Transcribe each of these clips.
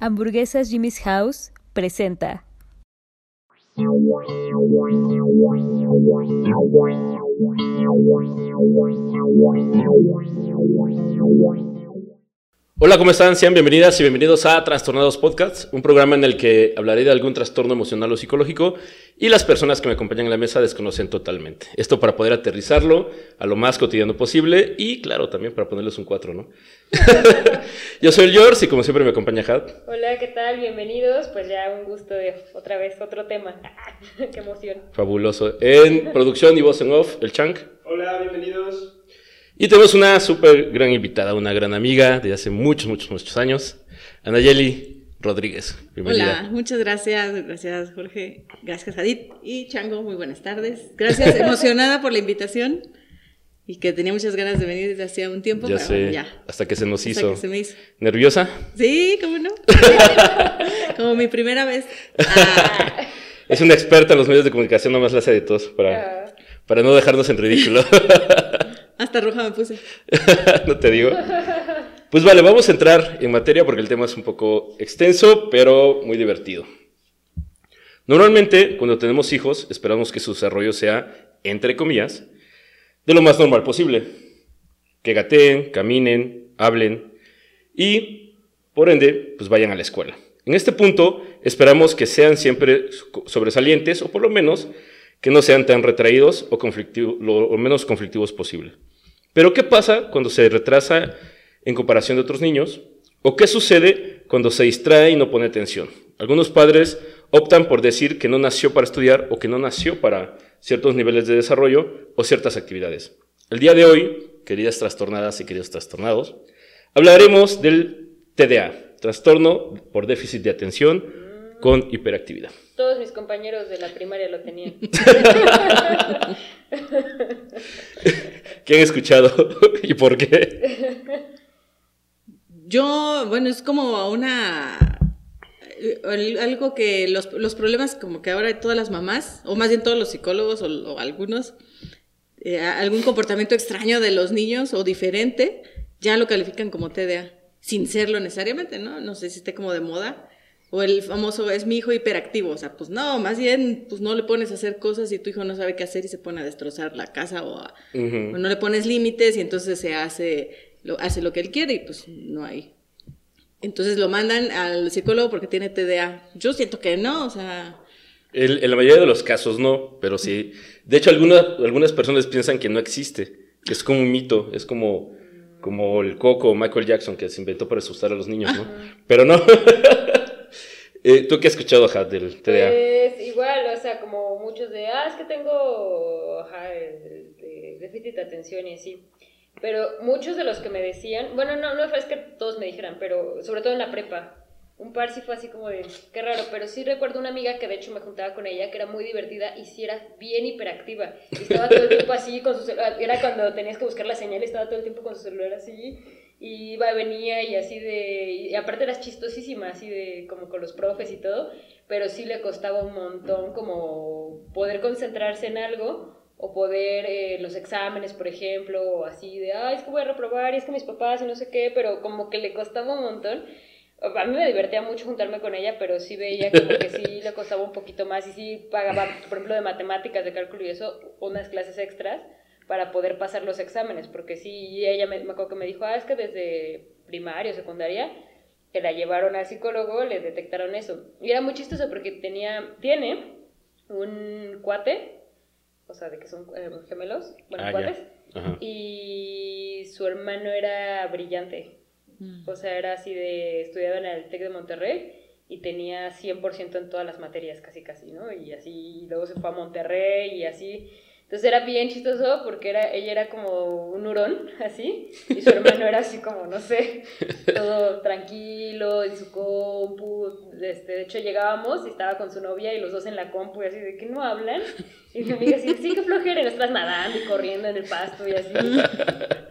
Hamburguesas Jimmy's House presenta. Hola, ¿cómo están? Sean bienvenidas y bienvenidos a Trastornados Podcasts, un programa en el que hablaré de algún trastorno emocional o psicológico y las personas que me acompañan en la mesa desconocen totalmente. Esto para poder aterrizarlo a lo más cotidiano posible y, claro, también para ponerles un cuatro, ¿no? Yo soy el George y como siempre me acompaña Had. Hola, ¿qué tal? Bienvenidos. Pues ya un gusto de otra vez otro tema. ¡Qué emoción! Fabuloso. En producción y voz en off, el Chank. Hola, bienvenidos. Y tenemos una súper gran invitada, una gran amiga de hace muchos, muchos, muchos años, Anayeli Rodríguez. Bienvenida. Hola, muchas gracias. Gracias, Jorge. Gracias, Adit. Y Chango, muy buenas tardes. Gracias, emocionada por la invitación y que tenía muchas ganas de venir desde hacía un tiempo. Ya sé, ya. hasta que se nos hasta hizo. Que se me hizo. ¿Nerviosa? Sí, ¿cómo no? Como mi primera vez. Ah. Es una experta en los medios de comunicación, nomás la hace de todos para, ah. para no dejarnos en ridículo. Hasta roja me puse. no te digo. Pues vale, vamos a entrar en materia porque el tema es un poco extenso, pero muy divertido. Normalmente, cuando tenemos hijos, esperamos que su desarrollo sea, entre comillas, de lo más normal posible. Que gateen, caminen, hablen y, por ende, pues vayan a la escuela. En este punto, esperamos que sean siempre sobresalientes o por lo menos que no sean tan retraídos o, lo menos conflictivos posible. Pero ¿qué pasa cuando se retrasa en comparación de otros niños? ¿O qué sucede cuando se distrae y no pone atención? Algunos padres optan por decir que no nació para estudiar o que no nació para ciertos niveles de desarrollo o ciertas actividades. El día de hoy, queridas trastornadas y queridos trastornados, hablaremos del TDA, trastorno por déficit de atención con hiperactividad. Todos mis compañeros de la primaria lo tenían. ¿Qué han escuchado y por qué? Yo, bueno, es como una algo que los, los, problemas como que ahora todas las mamás, o más bien todos los psicólogos o, algunos, eh, algún comportamiento extraño de los niños o diferente, ya lo califican como TDA, sin serlo necesariamente, ¿no? No sé si esté como de moda. O el famoso es mi hijo hiperactivo, o sea, pues no, más bien, pues no le pones a hacer cosas y tu hijo no sabe qué hacer y se pone a destrozar la casa o, no le pones límites y entonces se hace lo, hace lo que él quiere y pues no hay. Entonces lo mandan al psicólogo porque tiene TDA. Yo siento que no, o sea... en la mayoría de los casos no, pero sí. De hecho, algunas, algunas personas piensan que no existe, que es como un mito, es como, como el coco Michael Jackson que se inventó para asustar a los niños, ¿no? Pero no. Eh, ¿Tú qué has escuchado, Ajá, del TDA? Pues igual, o sea, como muchos de, ah, es que tengo ajá, de, déficit de atención y así. Pero muchos de los que me decían, bueno, no, no es que todos me dijeran, pero sobre todo en la prepa, un par sí fue así como de, qué raro, pero sí recuerdo una amiga que de hecho me juntaba con ella, que era muy divertida y sí era bien hiperactiva. Y estaba todo el tiempo así con su celular, era cuando tenías que buscar la señal, estaba todo el tiempo con su celular así y iba, venía y así de, y aparte eras chistosísima, así de, como con los profes y todo, pero sí le costaba un montón como poder concentrarse en algo o poder eh, los exámenes, por ejemplo, o así de, ay, es que voy a reprobar y es que mis papás y no sé qué, pero como que le costaba un montón. A mí me divertía mucho juntarme con ella, pero sí veía como que sí le costaba un poquito más y sí pagaba, por ejemplo, de matemáticas, de cálculo y eso, unas clases extras para poder pasar los exámenes, porque sí, ella me, me acuerdo que me dijo, ah, es que desde primaria o secundaria, que la llevaron al psicólogo, le detectaron eso. Y era muy chistoso porque tenía, tiene un cuate, o sea, de que son eh, gemelos, bueno, ah, cuates, y su hermano era brillante. Mm. O sea, era así de, estudiaba en el TEC de Monterrey y tenía 100% en todas las materias, casi casi, ¿no? Y así, luego se fue a Monterrey y así. Entonces era bien chistoso porque era, ella era como un hurón, así, y su hermano era así como, no sé, todo tranquilo, en su compu. Este, de hecho, llegábamos y estaba con su novia y los dos en la compu y así, ¿de qué no hablan? Y mi amiga así, sí, que flojera, nosotras nadando y corriendo en el pasto y así.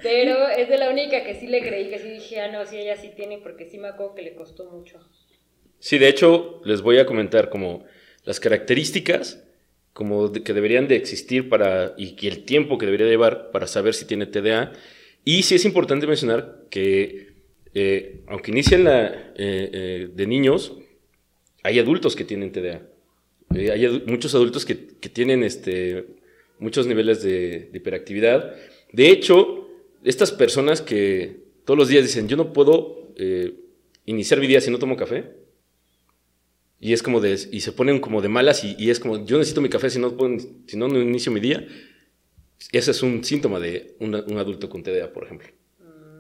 Pero es de la única que sí le creí, que sí dije, ah, no, sí, ella sí tiene, porque sí me acuerdo que le costó mucho. Sí, de hecho, les voy a comentar como las características como que deberían de existir para, y, el tiempo que debería llevar para saber si tiene TDA. Y sí es importante mencionar que eh, aunque inician la, eh, eh, de niños, hay adultos que tienen TDA. Eh, hay muchos adultos que, que tienen este, muchos niveles de, de hiperactividad. De hecho, estas personas que todos los días dicen, yo no puedo eh, iniciar mi día si no tomo café. Y es como de, y se ponen como de malas y, y es como, yo necesito mi café si no, si no, no inicio mi día. Ese es un síntoma de una- un adulto con TDA, por ejemplo.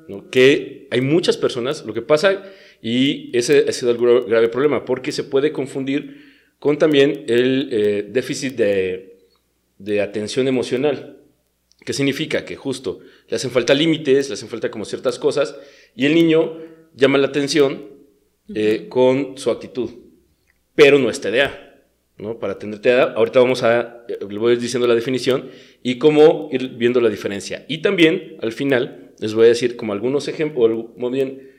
¿no? Que hay muchas personas, lo que pasa, y ese ha sido el gra- grave problema, porque se puede confundir con también el eh, déficit de, de atención emocional. ¿Qué significa? Que justo le hacen falta límites, le hacen falta como ciertas cosas, y el niño llama la atención eh, con su actitud, pero no es TDA. ¿no? Para tener TDA, ahorita vamos a, eh, le voy diciendo la definición y cómo ir viendo la diferencia. Y también, al final, les voy a decir como algunos ejemplos, muy bien,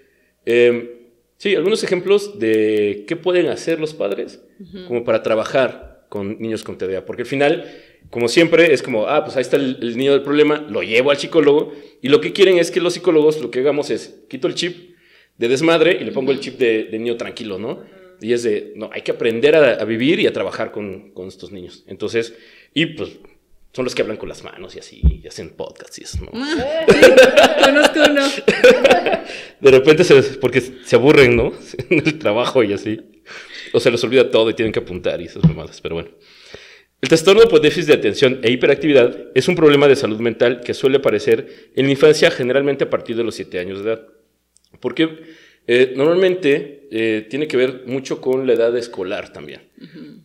eh, sí, algunos ejemplos de qué pueden hacer los padres como para trabajar con niños con TDA. Porque al final, como siempre, es como, ah, pues ahí está el, el niño del problema, lo llevo al psicólogo y lo que quieren es que los psicólogos lo que hagamos es, quito el chip de desmadre y le pongo el chip de, de niño tranquilo, ¿no? Y es de, no, hay que aprender a, a vivir y a trabajar con, con estos niños. Entonces, y pues son los que hablan con las manos y así, y hacen podcasts y eso, ¿no? Ah, sí, conozco uno. De repente, se, porque se aburren, ¿no? En el trabajo y así. O se les olvida todo y tienen que apuntar y esas mamadas, pero bueno. El trastorno por déficit de atención e hiperactividad es un problema de salud mental que suele aparecer en la infancia generalmente a partir de los 7 años de edad. Porque eh, normalmente eh, tiene que ver mucho con la edad escolar también.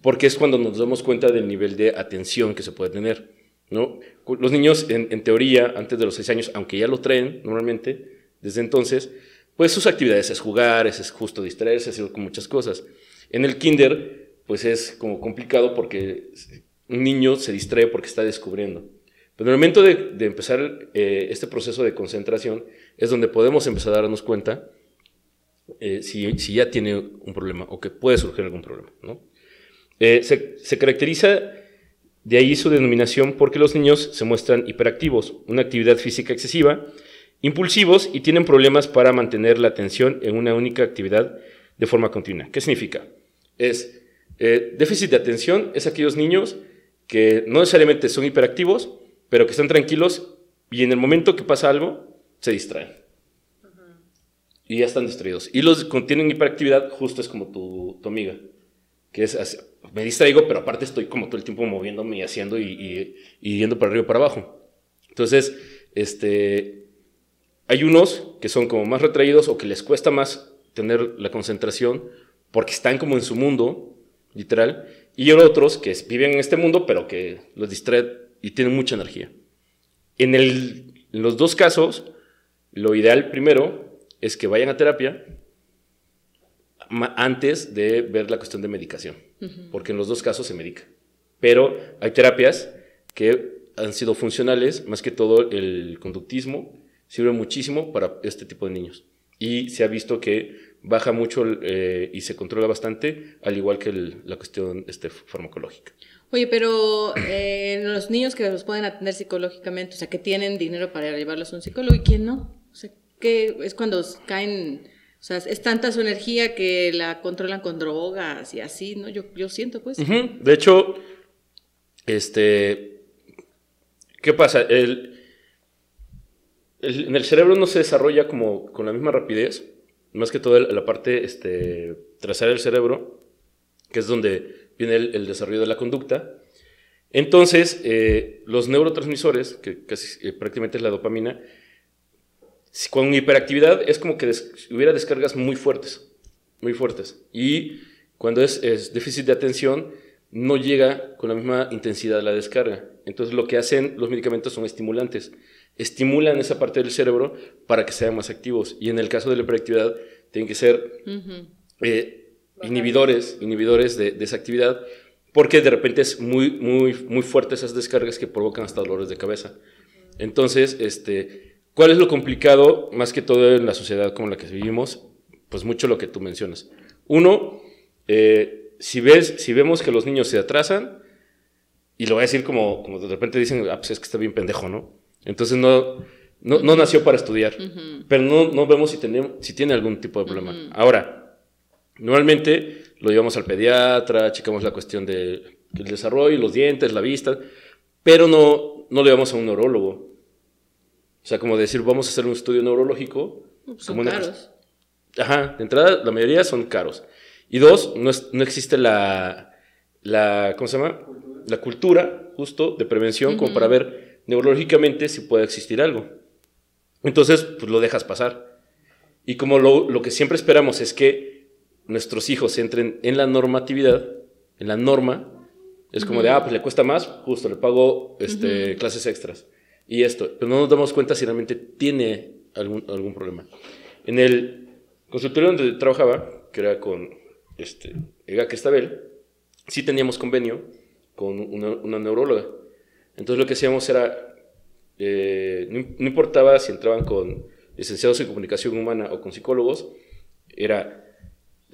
Porque es cuando nos damos cuenta del nivel de atención que se puede tener. ¿no? Los niños, en, en teoría, antes de los 6 años, aunque ya lo traen normalmente, desde entonces, pues sus actividades es jugar, es, es justo distraerse, hacer muchas cosas. En el kinder, pues es como complicado porque un niño se distrae porque está descubriendo. Pero en el momento de, de empezar eh, este proceso de concentración es donde podemos empezar a darnos cuenta eh, si, si, ya tiene un problema o que puede surgir algún problema. ¿no? Eh, se, caracteriza de ahí su denominación porque los niños se muestran hiperactivos, una actividad física excesiva, impulsivos y tienen problemas para mantener la atención en una única actividad de forma continua. ¿Qué significa? Es eh, déficit de atención es aquellos niños que no necesariamente son hiperactivos, pero que están tranquilos y en el momento que pasa algo se distraen. Y ya están distraídos. Y los que tienen hiperactividad justo es como tu, tu amiga, que es así, me distraigo, pero aparte estoy como todo el tiempo moviéndome y haciendo y, y, yendo para arriba y para abajo. Entonces, este, hay unos que son como más retraídos o que les cuesta más tener la concentración porque están como en su mundo, literal, y otros que viven en este mundo, pero que los distrae y tienen mucha energía. En, el, en los dos casos, lo ideal primero es que vayan a terapia antes de ver la cuestión de medicación, uh -huh. porque en los dos casos se medica. Pero hay terapias que han sido funcionales, más que todo el conductismo sirve muchísimo para este tipo de niños. Y se ha visto que baja mucho eh, y se controla bastante, al igual que el, la cuestión este, farmacológica. Oye, pero eh, los niños que los pueden atender psicológicamente, o sea, que tienen dinero para llevarlos a un psicólogo y quién no, o sea, que es cuando caen, o sea, es tanta su energía que la controlan con drogas y así, ¿no? Yo, yo siento, pues. De hecho, este, ¿qué pasa? El, el, en el cerebro no se desarrolla como con la misma rapidez, más que todo la parte este, trasera del cerebro, que es donde viene el, el desarrollo de la conducta. Entonces, eh, los neurotransmisores, que casi eh, prácticamente es la dopamina, con hiperactividad es como que des hubiera descargas muy fuertes, muy fuertes. Y cuando es, es, déficit de atención, no llega con la misma intensidad la descarga. Entonces, lo que hacen los medicamentos son estimulantes. Estimulan esa parte del cerebro para que sean más activos. Y en el caso de la hiperactividad, tienen que ser uh -huh. eh, inhibidores, inhibidores de, de, esa actividad, porque de repente es muy, muy, muy fuerte esas descargas que provocan hasta dolores de cabeza. Entonces, este, ¿cuál es lo complicado, más que todo en la sociedad como la que vivimos? Pues mucho lo que tú mencionas. Uno, eh, si, ves, si vemos que los niños se atrasan, y lo voy a decir como, como de repente dicen, ah, pues es que está bien pendejo, ¿no? Entonces no, No, no nació para estudiar, pero no, no vemos si, tenemos, si tiene algún tipo de problema. Ahora, normalmente lo llevamos al pediatra, checamos la cuestión del desarrollo, los dientes, la vista, pero no, no lo llevamos a un neurólogo. O sea, como decir, vamos a hacer un estudio neurológico. Son como una- caros. Ajá, de entrada, la mayoría son caros. Y dos, no, es- no existe la, la, ¿cómo se llama? La cultura, justo, de prevención, como para ver neurológicamente si puede existir algo. Entonces, pues lo dejas pasar. Y como lo, lo que siempre esperamos es que nuestros hijos entren en la normatividad, en la norma, es como de, ah, pues le cuesta más, justo, le pago este, clases extras. Y esto, pero no nos damos cuenta si realmente tiene algún, algún problema. En el consultorio donde trabajaba, que era con este, Ega Cristabel, sí teníamos convenio con una, neuróloga. Entonces lo que hacíamos era, eh, no, no importaba si entraban con licenciados en comunicación humana o con psicólogos, era,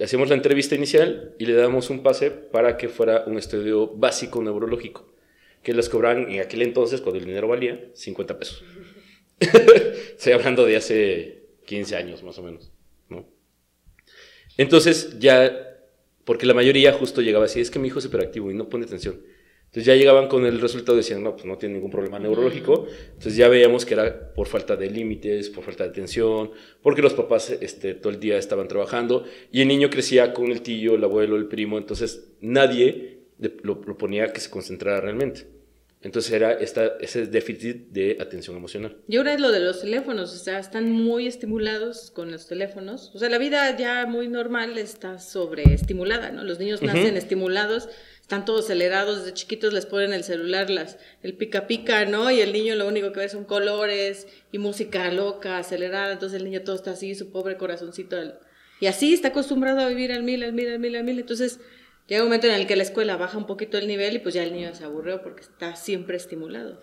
hacíamos la entrevista inicial y le dábamos un pase para que fuera un estudio básico neurológico, que les cobraban en aquel entonces, cuando el dinero valía, 50 pesos. Estoy hablando de hace 15 años más o menos, ¿no? Entonces ya, porque la mayoría justo llegaba así, es que mi hijo es hiperactivo y no pone atención. Entonces ya llegaban con el resultado decían, no, pues no tiene ningún problema neurológico. Entonces ya veíamos que era por falta de límites, por falta de atención, porque los papás este, todo el día estaban trabajando y el niño crecía con el tío, el abuelo, el primo, entonces nadie lo, lo ponía a que se concentrara realmente. Entonces era esta, ese déficit de atención emocional. Y ahora es lo de los teléfonos, o sea, están muy estimulados con los teléfonos. O sea, la vida ya muy normal está sobreestimulada, ¿no? Los niños nacen estimulados, están todos acelerados, desde chiquitos les ponen el celular, las, el pica pica, ¿no? Y el niño lo único que ve son colores y música loca, acelerada, entonces el niño todo está así, su pobre corazoncito. Y así está acostumbrado a vivir al mil, al mil, al mil, al mil. Entonces llega un momento en el que la escuela baja un poquito el nivel y pues ya el niño se aburrió porque está siempre estimulado.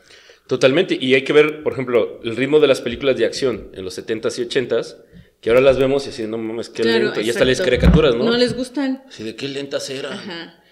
Totalmente, y hay que ver, por ejemplo, el ritmo de las películas de acción en los 70s y 80s, que ahora las vemos y así, no mames, qué Claro, lento, y hasta las caricaturas, ¿no? No les gustan. Así de qué lentas eran. Ajá.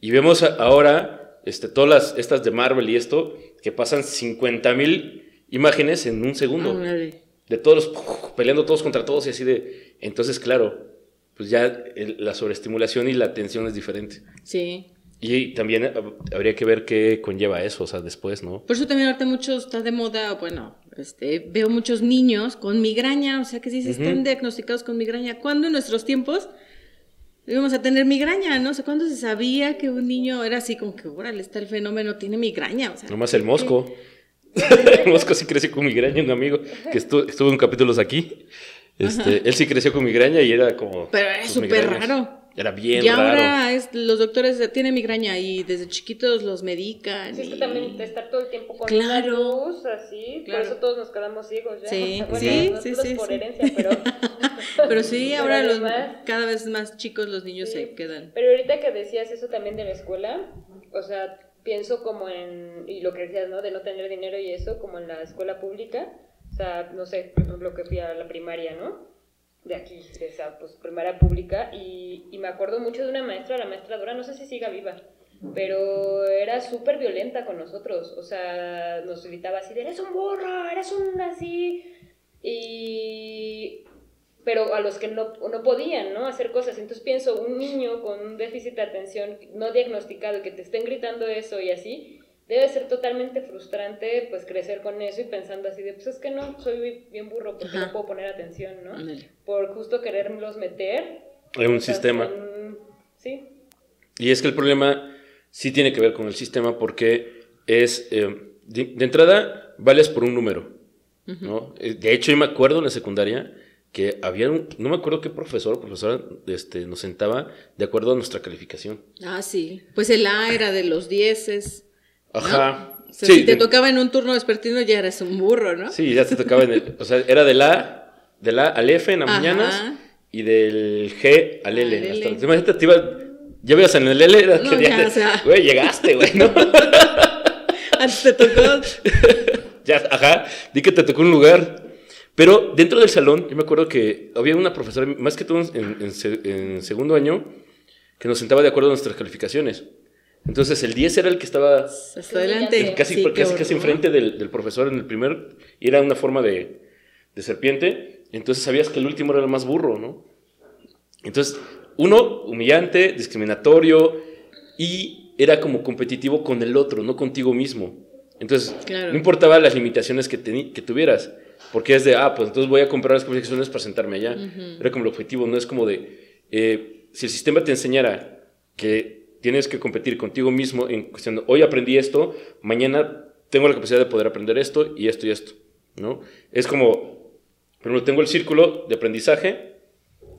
Y vemos ahora este, todas las, estas de Marvel y esto, que pasan 50 mil imágenes en un segundo. De todos los, peleando todos contra todos y así de... Entonces, claro, pues ya el- la sobreestimulación y la atención es diferente. Sí. Y también hab- habría que ver qué conlleva eso, o sea, después, ¿no? Por eso también ahorita mucho está de moda, bueno, este, veo muchos niños con migraña, o sea que sí se están diagnosticados con migraña. ¿Cuándo en nuestros tiempos íbamos a tener migraña, no? O sea, ¿cuándo se sabía que un niño era así como que, órale, está el fenómeno, tiene migraña? O sea, Nomás el Mosco. el Mosco sí creció con migraña, un amigo que estu- estuvo en capítulos aquí. Este, él sí creció con migraña y era como. Pero era súper raro. Era bien y raro. ahora es, los doctores tienen migraña y desde chiquitos los medican. Sí, es que y- también estar todo el tiempo con Claro. luz así, Claro. por eso todos nos quedamos ciegos ya. Sí, Bueno, sí, sí, sí, por sí. herencia, pero... Pero sí, pero ahora los, cada vez más chicos los niños Sí. se quedan. Pero ahorita que decías eso también de la escuela, o sea, pienso como en, y lo que decías, ¿no? De no tener dinero y eso, como en la escuela pública, o sea, no sé, por ejemplo, que fui a la primaria, ¿no? De aquí, de esa, pues, primaria pública, y, y me acuerdo mucho de una maestra, la maestra Dora, no sé si siga viva, pero era súper violenta con nosotros, o sea, nos gritaba así, de, eres un burro, eres un así, y pero a los que no, no podían ¿no? hacer cosas. Entonces pienso, un niño con un déficit de atención no diagnosticado que te estén gritando eso y así, debe ser totalmente frustrante pues crecer con eso y pensando así de, pues es que no, soy bien burro porque Ajá. no puedo poner atención, ¿no? Ándale. Por justo quererlos meter. En un sistema. sí, Y es que el problema sí tiene que ver con el sistema porque es, eh, de, de entrada, vales por un número, ¿no? Eh, De hecho, yo me acuerdo en la secundaria que había un, no me acuerdo qué profesor o profesora este, nos sentaba de acuerdo a nuestra calificación. Ah, sí. Pues el A era de los dieces. ¿No? Ajá. O sea, Sí, si te de- tocaba en un turno vespertino ya eres un burro, ¿no? Sí, ya te tocaba en el, o sea, era del A, del A al F en las mañanas y del G al L. Al L. Hasta, imagínate, te iba, ya veas en el L, era No, que ya, ya, te- o sea. güey, llegaste, güey, ¿no? Antes te tocó. Ya, ajá, di que te tocó un lugar. Pero dentro del salón, yo me acuerdo que había una profesora, más que todo en, en en segundo año, que nos sentaba de acuerdo a nuestras calificaciones. Entonces el 10 era el que estaba adelante. brillante. casi, Sí, casi, casi enfrente del, del profesor en el primer, y era una forma de, de serpiente, entonces sabías que el último era el más burro, ¿no? Entonces, uno, humillante, discriminatorio, y era como competitivo con el otro, no contigo mismo. Entonces, Claro. no importaba las limitaciones que tuvieras, porque es de, ah, pues entonces voy a comprar las calificaciones para sentarme allá. Era como el objetivo, no es como de, eh, si el sistema te enseñara que tienes que competir contigo mismo en cuestión de, hoy aprendí esto, mañana tengo la capacidad de poder aprender esto y esto y esto, ¿no? Es como, primero tengo el círculo de aprendizaje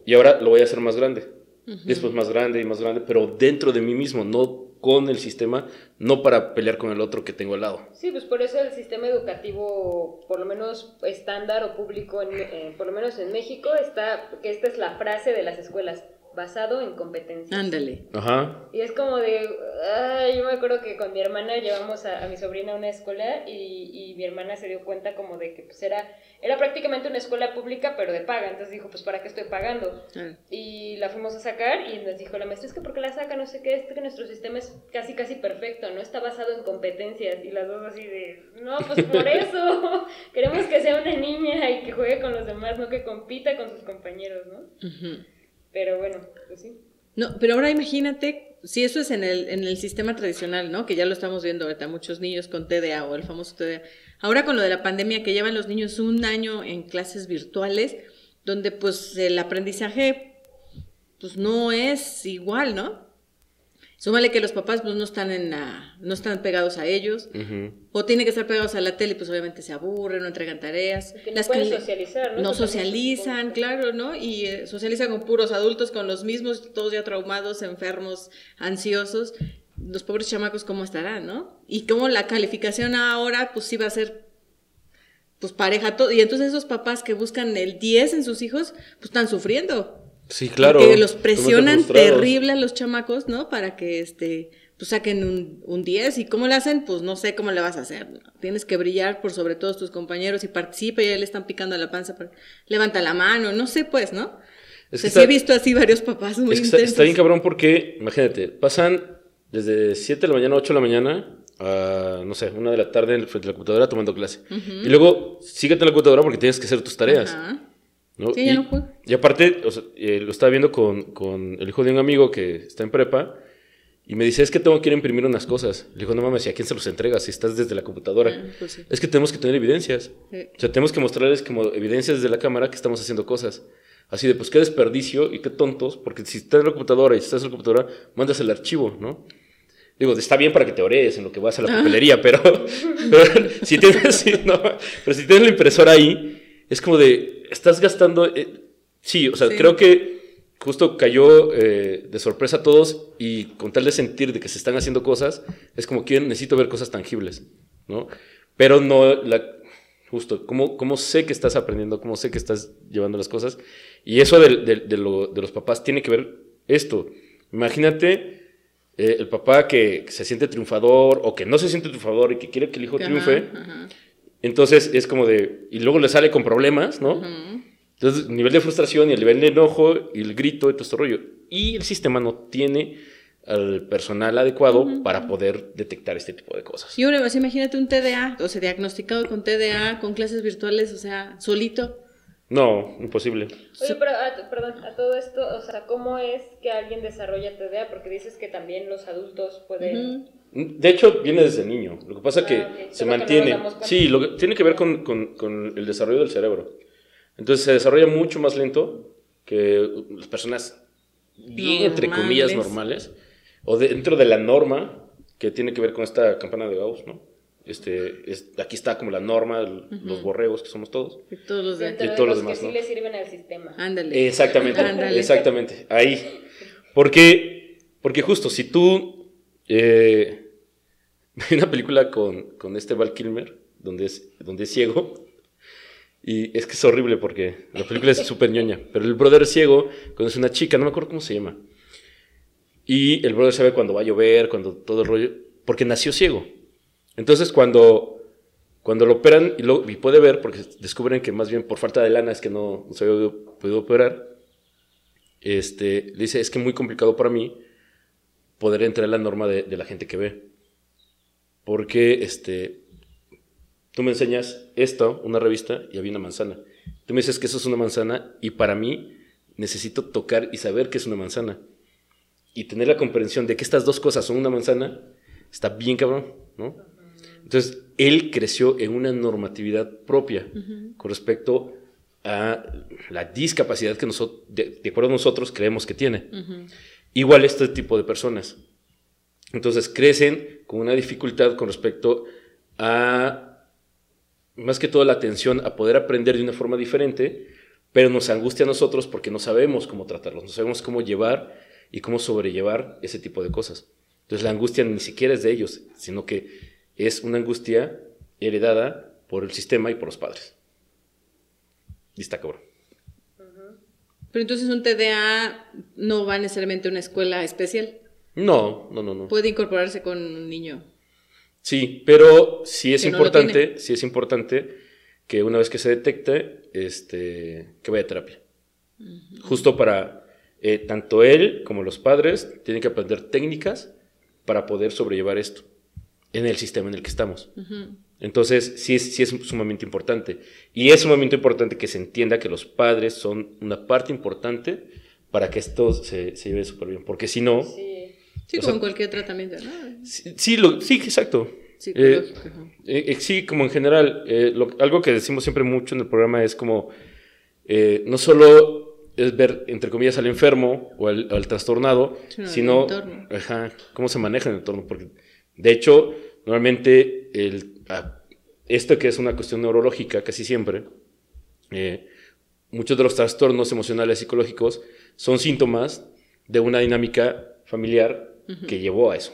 y ahora lo voy a hacer más grande. Después más grande y más grande, pero dentro de mí mismo, no con el sistema, no para pelear con el otro que tengo al lado. Sí, pues por eso el sistema educativo, por lo menos estándar o público, en, eh, por lo menos en México, está, que esta es la frase de las escuelas, basado en competencias. Ándale. Ajá. Y es como de, ay, yo me acuerdo que con mi hermana llevamos a, a mi sobrina a una escuela y, y mi hermana se dio cuenta como de que pues era, era prácticamente una escuela pública pero de paga, entonces dijo, pues ¿para qué estoy pagando? Claro. Y la fuimos a sacar y nos dijo la maestra, es que porque la saca, no sé qué, es que nuestro sistema es casi casi perfecto, no está basado en competencias. Y las dos así de, no, pues por eso, queremos que sea una niña y que juegue con los demás, no que compita con sus compañeros, ¿no? Ujú. Pero bueno, pues sí. No, pero ahora imagínate, si eso es en el, en el sistema tradicional, ¿no? Que ya lo estamos viendo ahorita, muchos niños con TDA o el famoso TDA. Ahora con lo de la pandemia, que llevan los niños un año en clases virtuales, donde pues el aprendizaje pues no es igual, ¿no? Súmale que los papás pues no están en la, no están pegados a ellos, o tienen que estar pegados a la tele, pues obviamente se aburren, no entregan tareas. Que no pueden que- socializar, ¿no? no Eso también es un socializan, claro, ¿no? Y eh, socializan con puros adultos, con los mismos, todos ya traumados, enfermos, ansiosos. Los pobres chamacos, ¿cómo estarán, no? Y cómo la calificación ahora, pues sí va a ser, pues pareja todo. Y entonces esos papás que buscan el 10 en sus hijos, pues están sufriendo. Sí, claro. Porque los presionan terrible a los chamacos, ¿no? Para que, este, pues saquen un, un 10. ¿Y cómo le hacen? Pues no sé cómo le vas a hacer. ¿no? Tienes que brillar por sobre todos tus compañeros y participa y ya le están picando a la panza. para- levanta la mano, no sé, pues, ¿no? Es O que sí he está- visto así varios papás muy Es que está, está bien cabrón porque, imagínate, pasan desde 7 de la mañana, 8 de la mañana a, no sé, una de la tarde frente a la computadora tomando clase. Y luego síguete en la computadora porque tienes que hacer tus tareas. Ajá. ¿No? Sí, y, ya no y aparte, o sea, eh, lo estaba viendo con, con el hijo de un amigo que está en prepa y me dice, es que tengo que ir a imprimir unas cosas. Le digo, no mames, ¿y a quién se los entregas si estás desde la computadora? Ah, pues sí. Es que tenemos que tener evidencias. Sí. O sea, tenemos que mostrarles como evidencias desde la cámara que estamos haciendo cosas. Así de, pues qué desperdicio y qué tontos, porque si estás en la computadora y si estás en la computadora, mandas el archivo, ¿no? Digo, está bien para que te ores en lo que vas a la papelería, pero, pero si tienes, sí, no, pero si tienes la impresora ahí, es como de, estás gastando, eh, sí, o sea, Sí. creo que justo cayó eh, de sorpresa a todos y con tal de sentir de que se están haciendo cosas, es como que necesito ver cosas tangibles, ¿no? Pero no, la, justo, ¿cómo, cómo sé que estás aprendiendo? ¿Cómo sé que estás llevando las cosas? Y eso de, lo- de los papás tiene que ver esto. Imagínate eh, el papá que se siente triunfador o que no se siente triunfador y que quiere que el hijo triunfe. ajá. Entonces es como de... Y luego le sale con problemas, ¿no? Entonces, el nivel de frustración y el nivel de enojo y el grito y todo este rollo. Y el sistema no tiene al personal adecuado para poder detectar este tipo de cosas. Y ahora, pues, imagínate un TDA, o sea, diagnosticado con TDA, con clases virtuales, o sea, solito. No, imposible. Oye, pero, a, perdón, a todo esto, o sea, ¿cómo es que alguien desarrolla TDA? Porque dices que también los adultos pueden... De hecho, viene desde niño. Lo que pasa es que Ah, se Solo que no mantiene. sí, lo que tiene que ver con, con- con el desarrollo del cerebro. Entonces se desarrolla mucho más lento que las personas bien, entre comillas, Normales. O dentro de la norma que tiene que ver con esta campana de Gauss, ¿no? Este, es- aquí está como la norma, el- los borregos que somos todos. Y todos los de... Y de todos los los demás, que sí le sirven al sistema. Ándale. Exactamente, Ándale. exactamente. Ahí. Porque, porque justo, si tú... eh, hay una película con, con este Val Kilmer, donde es, donde es ciego. Y es que es horrible porque la película es súper ñoña. Pero el brother es ciego, conoce una chica, no me acuerdo cómo se llama. Y el brother sabe cuando va a llover, cuando todo el rollo, porque nació ciego. Entonces cuando, cuando lo operan y, lo, y puede ver, porque descubren que más bien por falta de lana es que no, no se había podido operar, este, le dice, es que muy complicado para mí, poder entrar en la norma de, de la gente que ve. Porque este, tú me enseñas esto, una revista, y había una manzana. Tú me dices que eso es una manzana, y para mí necesito tocar y saber que es una manzana. Y tener la comprensión de que estas dos cosas son una manzana, está bien cabrón, ¿no? Entonces, él creció en una normatividad propia con respecto a la discapacidad que nosotros, de, de acuerdo a nosotros, creemos que tiene. Igual este tipo de personas. Entonces, crecen con una dificultad con respecto a, más que todo, la atención a poder aprender de una forma diferente, pero nos angustia a nosotros porque no sabemos cómo tratarlos, no sabemos cómo llevar y cómo sobrellevar ese tipo de cosas. Entonces, la angustia ni siquiera es de ellos, sino que es una angustia heredada por el sistema y por los padres. Y está cabrón. Pero entonces un TDA no va necesariamente a una escuela especial. No, no, no, no. Puede incorporarse con un niño. Sí, pero sí es Que no lo importante, sí es importante que una vez que se detecte, este, que vaya a terapia. Justo para, eh, tanto él como los padres tienen que aprender técnicas para poder sobrellevar esto en el sistema en el que estamos. Entonces, sí es, sí es sumamente importante. Y es sumamente importante que se entienda que los padres son una parte importante para que esto se, se lleve súper bien. Porque si no, Sí. Sí, O como sea- en cualquier tratamiento, ¿no? sí, sí, lo- sí, exacto. Ajá. Eh, eh, sí, como en general, eh, lo- algo que decimos siempre mucho en el programa es como, eh, no solo es ver, entre comillas, al enfermo o al, al trastornado, Sino ajá, cómo se maneja en el entorno. Porque, de hecho, normalmente el, ah, esto que es una cuestión neurológica casi siempre, eh, muchos de los trastornos emocionales psicológicos son síntomas de una dinámica familiar que llevó a eso.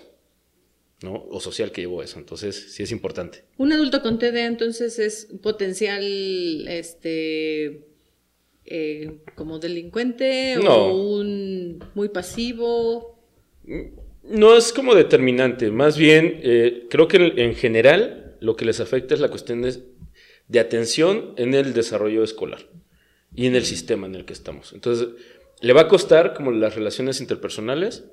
¿no? O social que llevó a eso. Entonces, sí es importante. Un adulto con TDA entonces es potencial, este, eh, como delincuente No. o un muy pasivo. No es como determinante, más bien eh, creo que en, en general lo que les afecta es la cuestión de, de atención en el desarrollo escolar y en el sistema en el que estamos. Entonces, le va a costar como las relaciones interpersonales,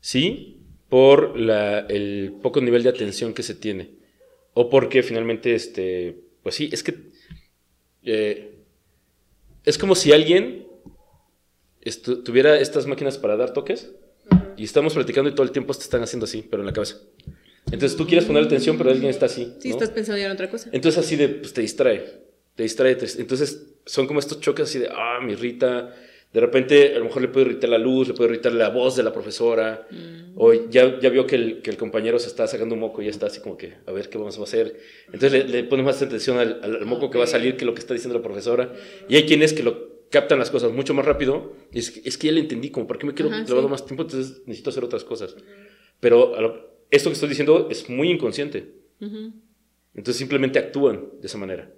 sí, por la- el poco nivel de atención que se tiene. O porque finalmente, este, pues sí, es que eh, es como si alguien estu- tuviera estas máquinas para dar toques y estamos platicando y todo el tiempo te están haciendo así, pero en la cabeza. Entonces tú quieres poner atención, pero alguien está así. Sí, ¿no? estás pensando ya en otra cosa. Entonces así de, pues te distrae, te distrae. te- entonces son como estos choques así de, ah, me irrita. De repente a lo mejor le puede irritar la luz, le puede irritar la voz de la profesora. O ya, ya vio que el, que el compañero se está sacando un moco y ya está así como que, a ver qué vamos a hacer. Entonces le, le pone más atención al, al- moco que va a salir que lo que está diciendo la profesora. Y hay quienes que lo captan las cosas mucho más rápido. Y es, es que ya le entendí, como, ¿por qué me quiero Ajá, sí. más tiempo? Entonces necesito hacer otras cosas. Pero lo- esto que estoy diciendo es muy inconsciente. Entonces simplemente actúan de esa manera.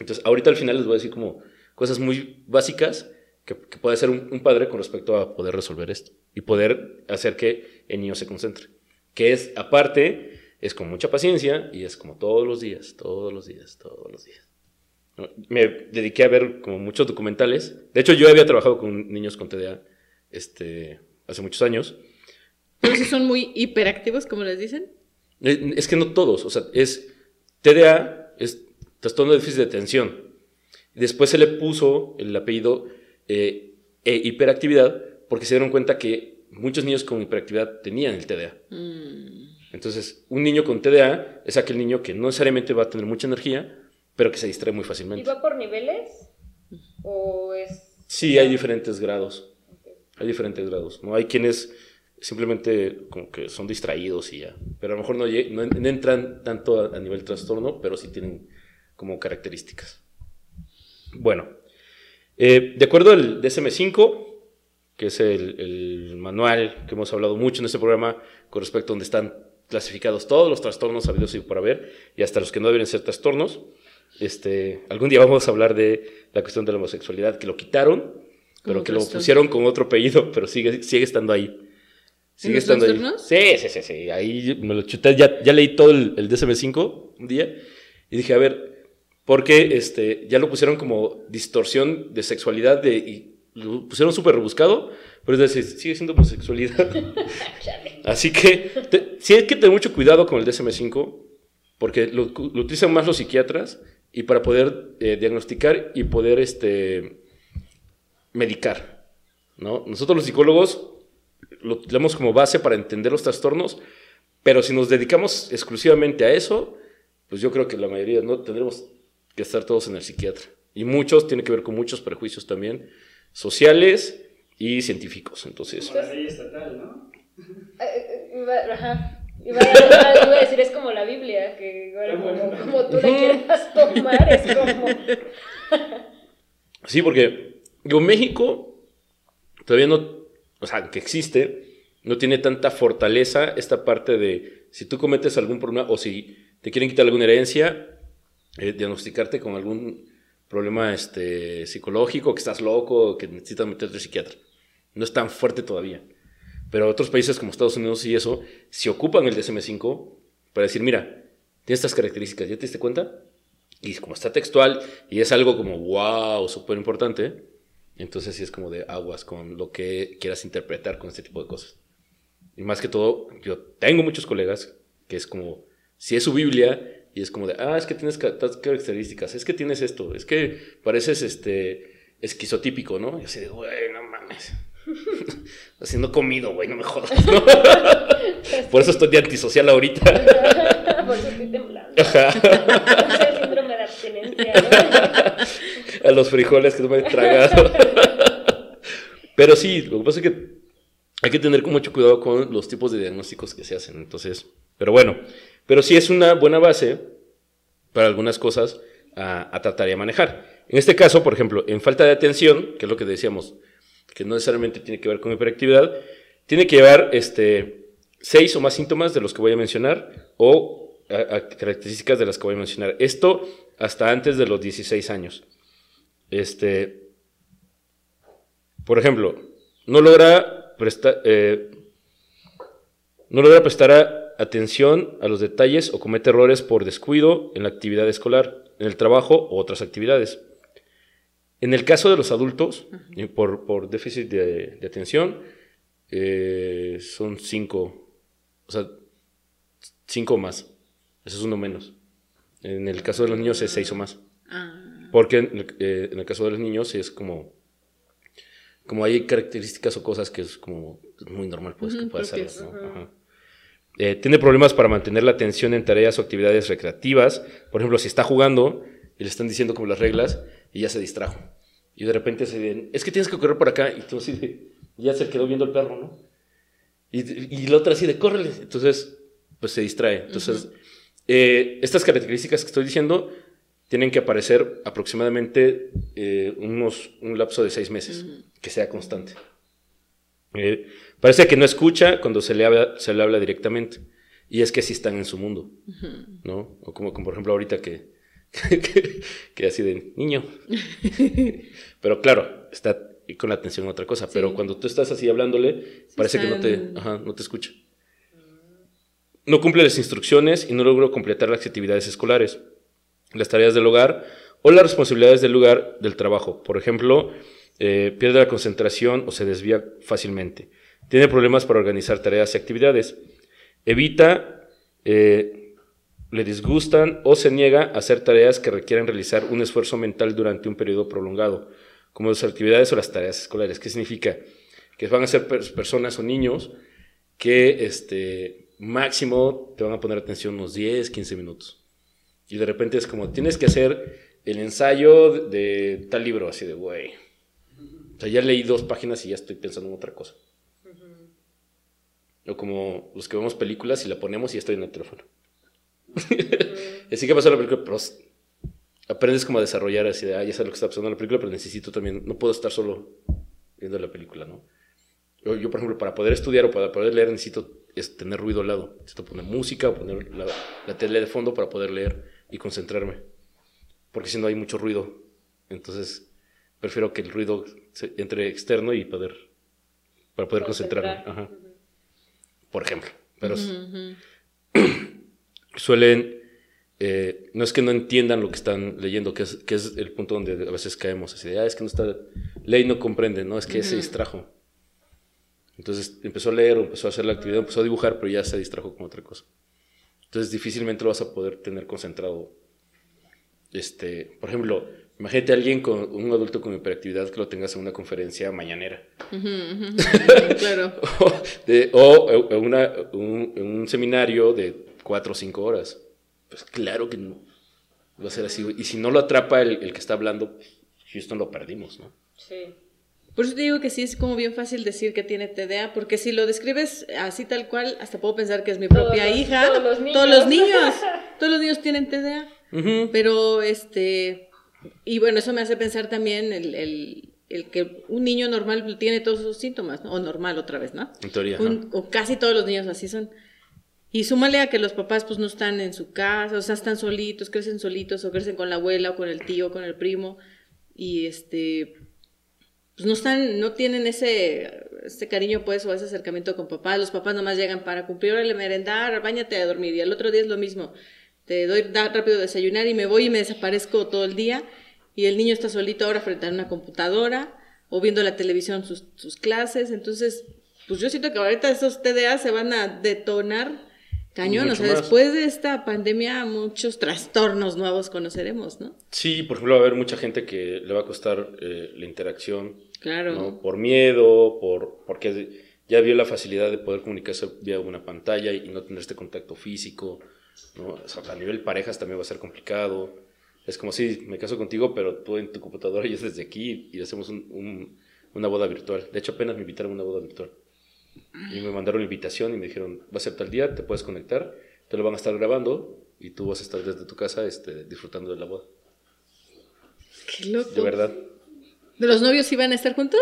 Entonces ahorita al final les voy a decir como cosas muy básicas que, que puede hacer un, un padre con respecto a poder resolver esto y poder hacer que el niño se concentre. Que es, aparte, es con mucha paciencia y es como todos los días, todos los días, todos los días. Me dediqué a ver como muchos documentales. De hecho, yo había trabajado con niños con TDA este, hace muchos años. Pero si son muy hiperactivos, como les dicen. Eh, Es que no todos, o sea, es TDA, es trastorno de déficit de atención. Después se le puso el apellido eh, e hiperactividad porque se dieron cuenta que muchos niños con hiperactividad tenían el TDA. Mm. Entonces, un niño con TDA es aquel niño que no necesariamente va a tener mucha energía, pero que se distrae muy ¿Y fácilmente. va por niveles? ¿O es.? Sí, hay diferentes grados. Hay diferentes grados. ¿no? Hay quienes simplemente como que son distraídos y ya. Pero a lo mejor no, no entran tanto a, a nivel trastorno, pero sí tienen como características. Bueno, eh, de acuerdo al DSM-5, que es el, el manual que hemos hablado mucho en este programa con respecto a donde están clasificados todos los trastornos habidos y por haber, y hasta los que no deben ser trastornos. Este, algún día vamos a hablar de la cuestión de la homosexualidad, que lo quitaron, pero que lo pusieron con otro apellido, pero sigue, sigue estando ahí. Sigue estando ahí. trastornos? Sí, sí, sí, sí. Ahí me lo chuté. Ya, ya leí todo el, el DSM-5 un día y dije, a ver, ¿por qué este, ya lo pusieron como distorsión de sexualidad de, y lo pusieron súper rebuscado? Pero es decir, sigue siendo homosexualidad. Así que te- sí hay que tener mucho cuidado con el DSM-5, porque lo, lo utilizan más los psiquiatras y para poder eh, diagnosticar y poder este, medicar. ¿no? Nosotros los psicólogos lo utilizamos como base para entender los trastornos, pero si nos dedicamos exclusivamente a eso, pues yo creo que la mayoría no tendremos que estar todos en el psiquiatra. Y muchos tiene que ver con muchos prejuicios también, sociales y científicos. Entonces, Como la ley estatal, ¿no? Eh, eh, iba- ajá. Iba a, iba a decir, es como la Biblia, que como tú la quieras tomar, es como... Sí, porque digo, México todavía no, o sea, que existe, no tiene tanta fortaleza esta parte de si tú cometes algún problema o si te quieren quitar alguna herencia, eh, diagnosticarte con algún problema este, psicológico, que estás loco, que necesitas meterte al psiquiatra. No es tan fuerte todavía. Pero otros países como Estados Unidos y eso, se ocupan el DSM-5 para decir, mira, tiene estas características, ¿ya te diste cuenta? Y como está textual y es algo como wow, súper importante, entonces sí es como de aguas con lo que quieras interpretar con este tipo de cosas. Y más que todo, yo tengo muchos colegas que es como, si es su Biblia y es como de, ah, es que tienes características, es que tienes esto, es que pareces este esquizotípico, ¿no? Y así de, güey, no mames. Haciendo comido, güey, no me jodas, ¿no? Por eso estoy de antisocial ahorita. Por eso estoy temblando. Ajá. Es el síndrome de abstinencia, ¿no? a los frijoles que no me he tragado. Pero sí, lo que pasa es que hay que tener mucho cuidado con los tipos de diagnósticos que se hacen. Entonces, pero bueno, pero sí es una buena base para algunas cosas a, tratar y a manejar. En este caso, por ejemplo, en falta de atención, que es lo que decíamos, que no necesariamente tiene que ver con hiperactividad, tiene que llevar este, seis o más síntomas de los que voy a mencionar o características de las que voy a mencionar. Esto hasta antes de los 16 años. Este, por ejemplo, no logra prestar, eh, no logra prestar atención a los detalles o comete errores por descuido en la actividad escolar, en el trabajo o otras actividades. En el caso de los adultos, y por, por déficit de, de atención, eh, son cinco, o sea, cinco más. Eso es uno menos. En el caso de los niños es seis o más. Ah, Porque en el, eh, en el caso de los niños es como, como hay características o cosas que es como muy normal, pues, que hacerlas, ¿no? Ajá. Eh, tiene problemas para mantener la atención en tareas o actividades recreativas. Por ejemplo, si está jugando y le están diciendo como las reglas y ya se distrajo. Y de repente se dicen, es que tienes que correr por acá. Y tú así de, ya se quedó viendo el perro, ¿no? Y, y la otra así de, córrele. Entonces, pues se distrae. Entonces, eh, estas características que estoy diciendo tienen que aparecer aproximadamente eh, unos, un lapso de seis meses, que sea constante. Eh, parece que no escucha cuando se le, habla, se le habla directamente. Y es que sí están en su mundo, ¿no? O como, como por ejemplo ahorita que, que, que así de niño. Pero claro, está con la atención a otra cosa. Pero cuando tú estás así hablándole, parece que no te, ajá, no te escucha. No cumple las instrucciones y no logró completar las actividades escolares, las tareas del hogar o las responsabilidades del lugar del trabajo. Por ejemplo, eh, pierde la concentración o se desvía fácilmente. Tiene problemas para organizar tareas y actividades. Evita, eh, le disgustan o se niega a hacer tareas que requieren realizar un esfuerzo mental durante un periodo prolongado, como las actividades o las tareas escolares. ¿Qué significa? Que van a ser pers- personas o niños que este, máximo te van a poner atención unos 10, 15 minutos. Y de repente es como, tienes que hacer el ensayo de tal libro, así de, güey. O sea, ya leí dos páginas y ya estoy pensando en otra cosa. O como los que vemos películas y la ponemos y ya estoy en el teléfono. así que pasó la película, pero aprendes como a desarrollar así de, ah, ya sé lo que está pasando en la película, pero necesito también, no puedo estar solo viendo la película, ¿no? Yo, yo, por ejemplo, para poder estudiar o para poder leer necesito es, tener ruido al lado. Necesito poner música o poner la, la tele de fondo para poder leer y concentrarme. Porque si no hay mucho ruido. Entonces, prefiero que el ruido se- entre externo y poder, para poder concentrarme. Concentrar. Ajá. Por ejemplo. Pero suelen, eh, no es que no entiendan lo que están leyendo, que es, que es el punto donde a veces caemos, así de, ah, es que no está, ley no comprende, no, es que se distrajo. Entonces empezó a leer, empezó a hacer la actividad, empezó a dibujar, pero ya se distrajo con otra cosa. Entonces difícilmente lo vas a poder tener concentrado. Este, por ejemplo, imagínate a alguien con un adulto con hiperactividad que lo tengas en una conferencia mañanera. claro. o, de- o en una- un, en un seminario de cuatro o cinco horas. Pues claro que no. Va a ser así. Y si no lo atrapa el, el que está hablando, Houston lo perdimos, ¿no? Sí. Por eso te digo que sí es como bien fácil decir que tiene TDA, porque si lo describes así tal cual, hasta puedo pensar que es mi Todos propia los- hija. todos los niños. Todos los niños. Todos los niños tienen TDA. Pero este. Y bueno, eso me hace pensar también el, el- el que un niño normal tiene todos esos síntomas, ¿no? O normal otra vez, ¿no? En teoría. Un- o casi todos los niños así son. Y súmale a que los papás pues no están en su casa, o sea, están solitos, crecen solitos, o crecen con la abuela, o con el tío, o con el primo, y este, pues no están, no tienen ese, ese cariño pues, o ese acercamiento con papá, los papás nomás llegan para cumplir de merendar, bañate a dormir, y al otro día es lo mismo, te doy da rápido desayunar y me voy y me desaparezco todo el día, y el niño está solito ahora frente a una computadora, o viendo la televisión sus, sus clases, entonces, pues yo siento que ahorita esos TDA se van a detonar cañón, Mucho o sea, más. después de esta pandemia muchos trastornos nuevos conoceremos, ¿no? Sí, por ejemplo, va a haber mucha gente que le va a costar eh, la interacción, Claro. ¿no? Por miedo, por, porque ya vio la facilidad de poder comunicarse vía una pantalla y no tener este contacto físico, ¿no? O sea, a nivel parejas también va a ser complicado. Es como si me caso contigo, pero tú en tu computadora y yo desde aquí y hacemos un- un- una boda virtual. De hecho, apenas me invitaron a una boda virtual. Y me mandaron la invitación y me dijeron, va a ser tal día, te puedes conectar, te lo van a estar grabando y tú vas a estar desde tu casa este, disfrutando de la boda. Qué loco. De verdad. ¿De los novios iban a estar juntos?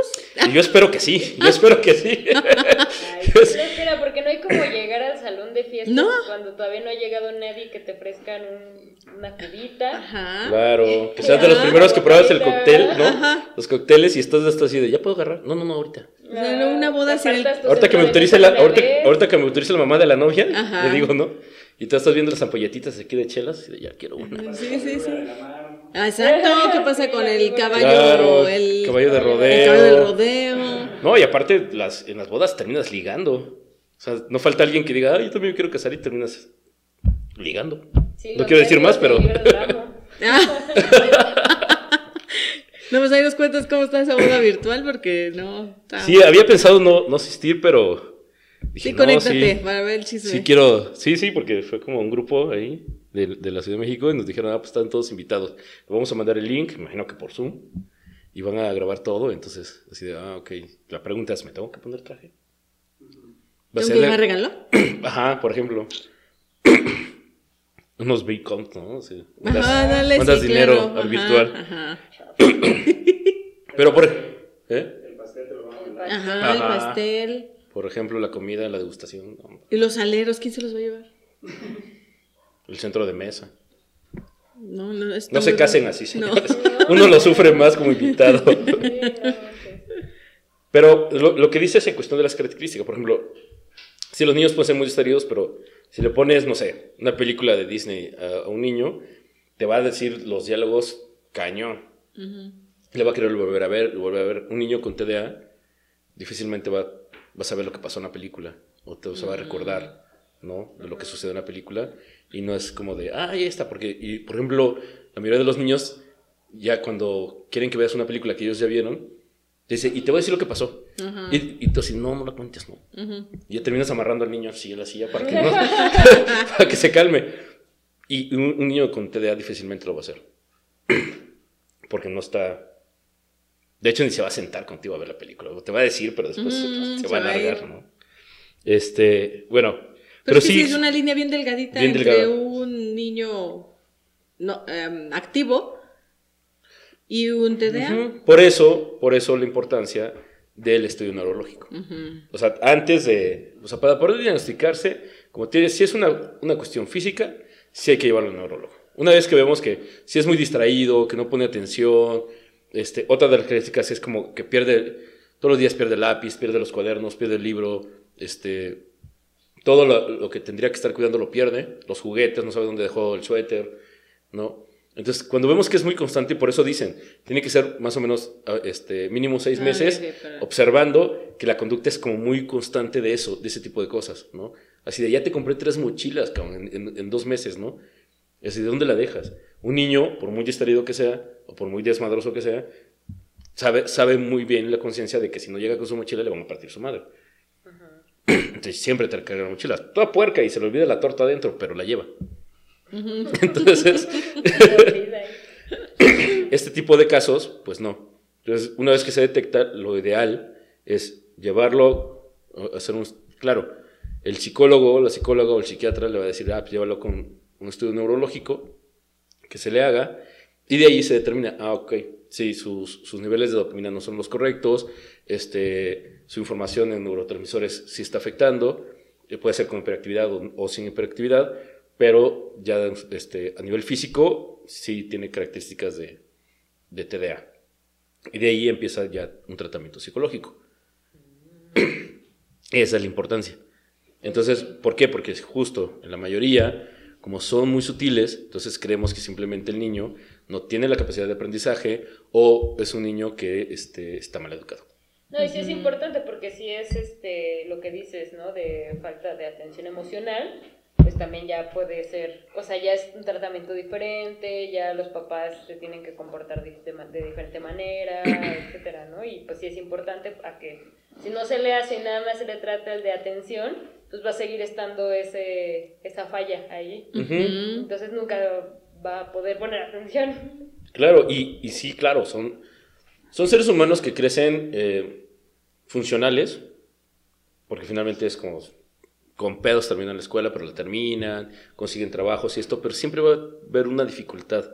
Y yo espero que sí, yo espero que sí. Ay, pero espera, porque no hay como llegar al salón de fiestas No. cuando todavía no ha llegado nadie que te ofrezcan un- una cubita. Ajá. Claro, que seas de los primeros que pruebas el cóctel, ¿no? Ajá. Los cócteles y estás, estás así de, ¿ya puedo agarrar? No, no, no, ahorita. O sea, no, una boda sin el- Ahorita que me autorice la, ahorita, ahorita que me autorice la mamá de la novia, Ajá. le digo, ¿no? Y tú estás viendo las ampolletitas aquí de chelas y de, ya quiero una. Sí, sí, sí. Ah, Exacto. ¿Qué pasa con el caballo? Claro, el caballo de el rodeo. caballo del rodeo. No, y aparte, las, en las bodas terminas ligando. O sea, no falta alguien que diga, ah, yo también quiero casar y terminas ligando. Sí, no quiero decir más, pero... No, pues ahí nos cuentas cómo está esa boda virtual porque no. está- Sí, había pensado no, no asistir, pero... Dije, Sí, no, conéctate sí. para ver el chisme. Sí, quiero. Sí, sí, porque fue como un grupo ahí de, de la Ciudad de México y nos dijeron, ah, pues están todos invitados. Vamos a mandar el link, me imagino que por Zoom, y van a grabar todo. Entonces, así de, ah, ok. La pregunta es, ¿me tengo que poner traje? A ¿Tengo ser que de- llevar regalo? Ajá, por ejemplo. Unos big comps, ¿no? Sí. Mandas, Ajá, dale, mandas sí, dinero claro. al Ajá, virtual. Ajá. Pero por, ¿eh? Ajá, el Ajá. pastel. por ejemplo, la comida, la degustación, ¿Y los aleros? ¿Quién se los va a llevar? el centro de mesa. No, no, está No se casen así, No. señores. Uno lo sufre más como invitado. Pero lo, lo que dice es en cuestión de las características. Por ejemplo, si los niños pueden ser muy distraídos, pero si le pones, no sé, una película de Disney a, a un niño, te va a decir los diálogos cañón. Le va a querer volver a ver, volver a ver. Un niño con TDA difícilmente va, va a saber lo que pasó en la película. O te se va a recordar, ¿no? De lo que sucede en la película. Y no es como de, ah, ahí está. Porque, y, por ejemplo, la mayoría de los niños, ya cuando quieren que veas una película que ellos ya vieron, dice, y te voy a decir lo que pasó. Y, y tú así, no, no lo cuentes, no. Y ya terminas amarrando al niño así en la silla para que, no, para que se calme. Y un, un niño con TDA difícilmente lo va a hacer. Porque no está... De hecho, ni se va a sentar contigo a ver la película. Te va a decir, pero después se- Mm, se, se va a alargar, ¿no? Este, bueno. Pero, Pero, es que sí, es una línea bien delgadita bien entre delgada. un niño no, em, activo y un TDA. Por eso, por eso la importancia del estudio neurológico. O sea, antes de, o sea, para poder diagnosticarse, como tienes, si es una, una cuestión física, sí hay que llevarlo al neurólogo. Una vez que vemos que si es muy distraído, que no pone atención, este, otra de las características es como que pierde, todos los días pierde el lápiz, pierde los cuadernos, pierde el libro, este, todo lo, lo que tendría que estar cuidando lo pierde, los juguetes, no sabe dónde dejó el suéter, ¿no? Entonces, cuando vemos que es muy constante, por eso dicen, tiene que ser más o menos ah, este, mínimo seis Ah, meses, para- observando que la conducta es como muy constante de eso, de ese tipo de cosas, ¿no? Así de, ya te compré tres mochilas, cabrón, en, en- en dos meses, ¿no? Así, ¿de dónde la dejas? Un niño, por muy distraído que sea, o por muy desmadroso que sea, sabe, sabe muy bien la conciencia de que si no llega con su mochila le van a partir su madre. Entonces siempre te carga la mochila. Toda puerca y se le olvida la torta adentro, pero la lleva. Entonces, este tipo de casos, pues no. Entonces, una vez que se detecta, lo ideal es llevarlo, hacer un... Claro, el psicólogo, la psicóloga o el psiquiatra le va a decir, ah, pues llévalo con un estudio neurológico que se le haga y de ahí se determina, ah, ok, sí, sus, sus niveles de dopamina no son los correctos, este, su información en neurotransmisores sí está afectando, eh, puede ser con hiperactividad o, o sin hiperactividad, pero ya este, a nivel físico sí tiene características de, de TDA. Y de ahí empieza ya un tratamiento psicológico. Esa es la importancia. Entonces, ¿por qué? Porque justo en la mayoría, como son muy sutiles, entonces creemos que simplemente el niño no tiene la capacidad de aprendizaje o es un niño que este, está mal educado. No, y sí es importante porque si es este lo que dices, ¿no? De falta de atención emocional, pues también ya puede ser, o sea, ya es un tratamiento diferente, ya los papás se tienen que comportar de, de ma- de diferente manera, etcétera, ¿no? Y pues sí es importante a que si no se le hace y nada más se le trata el de atención, pues va a seguir estando ese esa falla ahí. Entonces nunca va a poder poner atención. Claro, y, y sí, claro, son, son seres humanos que crecen eh, funcionales, porque finalmente es como con pedos terminan la escuela, pero la terminan, consiguen trabajos y esto, pero siempre va a haber una dificultad,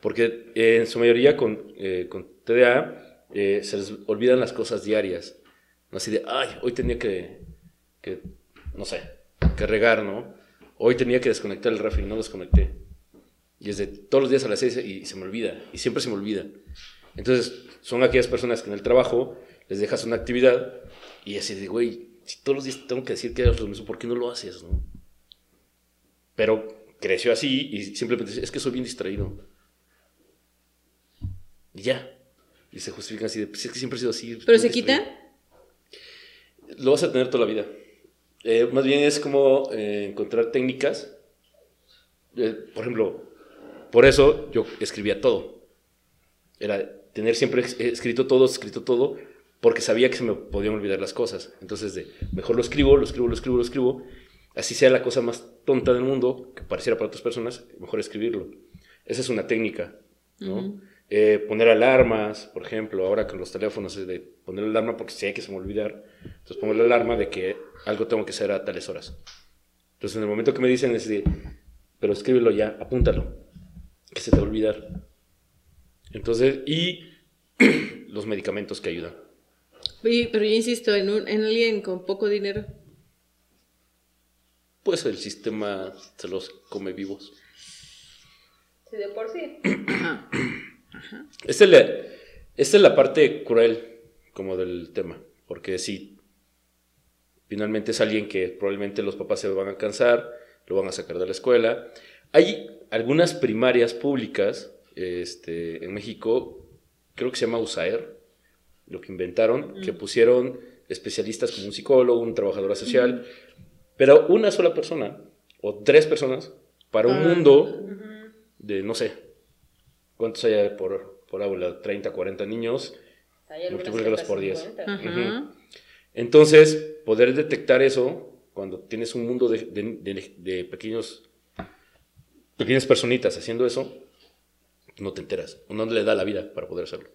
porque eh, en su mayoría con, eh, con TDA eh, se les olvidan las cosas diarias, así de, ay, hoy tenía que, que, no sé, que regar, ¿no? Hoy tenía que desconectar el refri, no desconecté. Y es de todos los días a las seis y se me olvida, y siempre se me olvida. Entonces, son aquellas personas que en el trabajo les dejas una actividad y así de, güey, si todos los días tengo que decir que lo mismo, ¿por qué no lo haces, no? Pero creció así y simplemente dice, es que soy bien distraído. Y ya. Y se justifican así de, pues es que siempre he sido así. ¿Pero se distraído". quitan? Lo vas a tener toda la vida. Eh, más bien es como eh, encontrar técnicas. Eh, por ejemplo, por eso yo escribía todo. Era tener siempre escrito todo, escrito todo, porque sabía que se me podían olvidar las cosas. Entonces, de, mejor lo escribo, lo escribo, lo escribo, lo escribo. Así sea la cosa más tonta del mundo, que pareciera para otras personas, mejor escribirlo. Esa es una técnica, ¿no? Eh, poner alarmas, por ejemplo, ahora con los teléfonos, es de poner alarma porque sé que se me va a olvidar. Entonces pongo la alarma de que algo tengo que hacer a tales horas. Entonces en el momento que me dicen es de, pero escríbelo ya, apúntalo, que se te va a olvidar. Entonces, y los medicamentos que ayudan. Pero yo insisto, en, un, en alguien con poco dinero. Pues el sistema se los come vivos. Sí, de por sí. Esta es, la, esta es la parte cruel como del tema, porque si finalmente es alguien que probablemente los papás se van a cansar, lo van a sacar de la escuela. Hay algunas primarias públicas este, en México, creo que se llama USAER, lo que inventaron, que pusieron especialistas como un psicólogo, un trabajadora social, pero una sola persona o tres personas para un Ah. mundo de, no sé, ¿cuántos hay por, por aula? 30, 40 niños. Multiplícalos por 10. 50. Ajá. Entonces, poder detectar eso cuando tienes un mundo de, de- de- de pequeños, pequeñas personitas haciendo eso, no te enteras. O no le da la vida para poder hacerlo.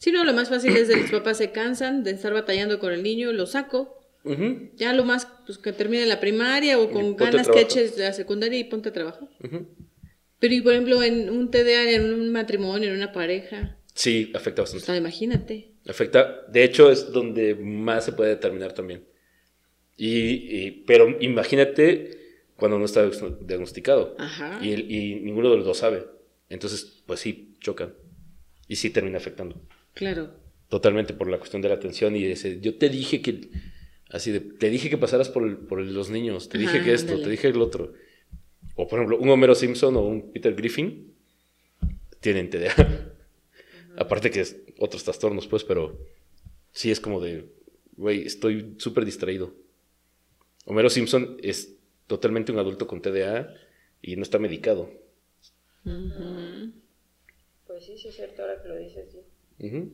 Sí, no, lo más fácil es de los papás se cansan de estar batallando con el niño, lo saco. Ya lo más, pues que termine la primaria o con ganas que eches la secundaria y ponte a trabajar. Pero, y por ejemplo, en un TDA, en un matrimonio, en una pareja, Sí, afecta o bastante. sea, imagínate. Afecta, de hecho, es donde más se puede determinar también. Y, y- pero imagínate cuando no está diagnosticado. Ajá. Y, el- y ninguno de los dos sabe. Entonces, pues sí, chocan. Y sí termina afectando. Claro. Totalmente por la cuestión de la atención y ese, yo te dije que, así de, te dije que pasaras por, el- por los niños, te dije que esto, te dije el otro. o por ejemplo, un Homero Simpson o un Peter Griffin tienen TDA. Aparte que es otros trastornos, pues, pero sí es como de, güey, estoy súper distraído. Homero Simpson es totalmente un adulto con TDA y no está medicado. Pues sí, sí es cierto ahora que lo dices, sí. Ujú.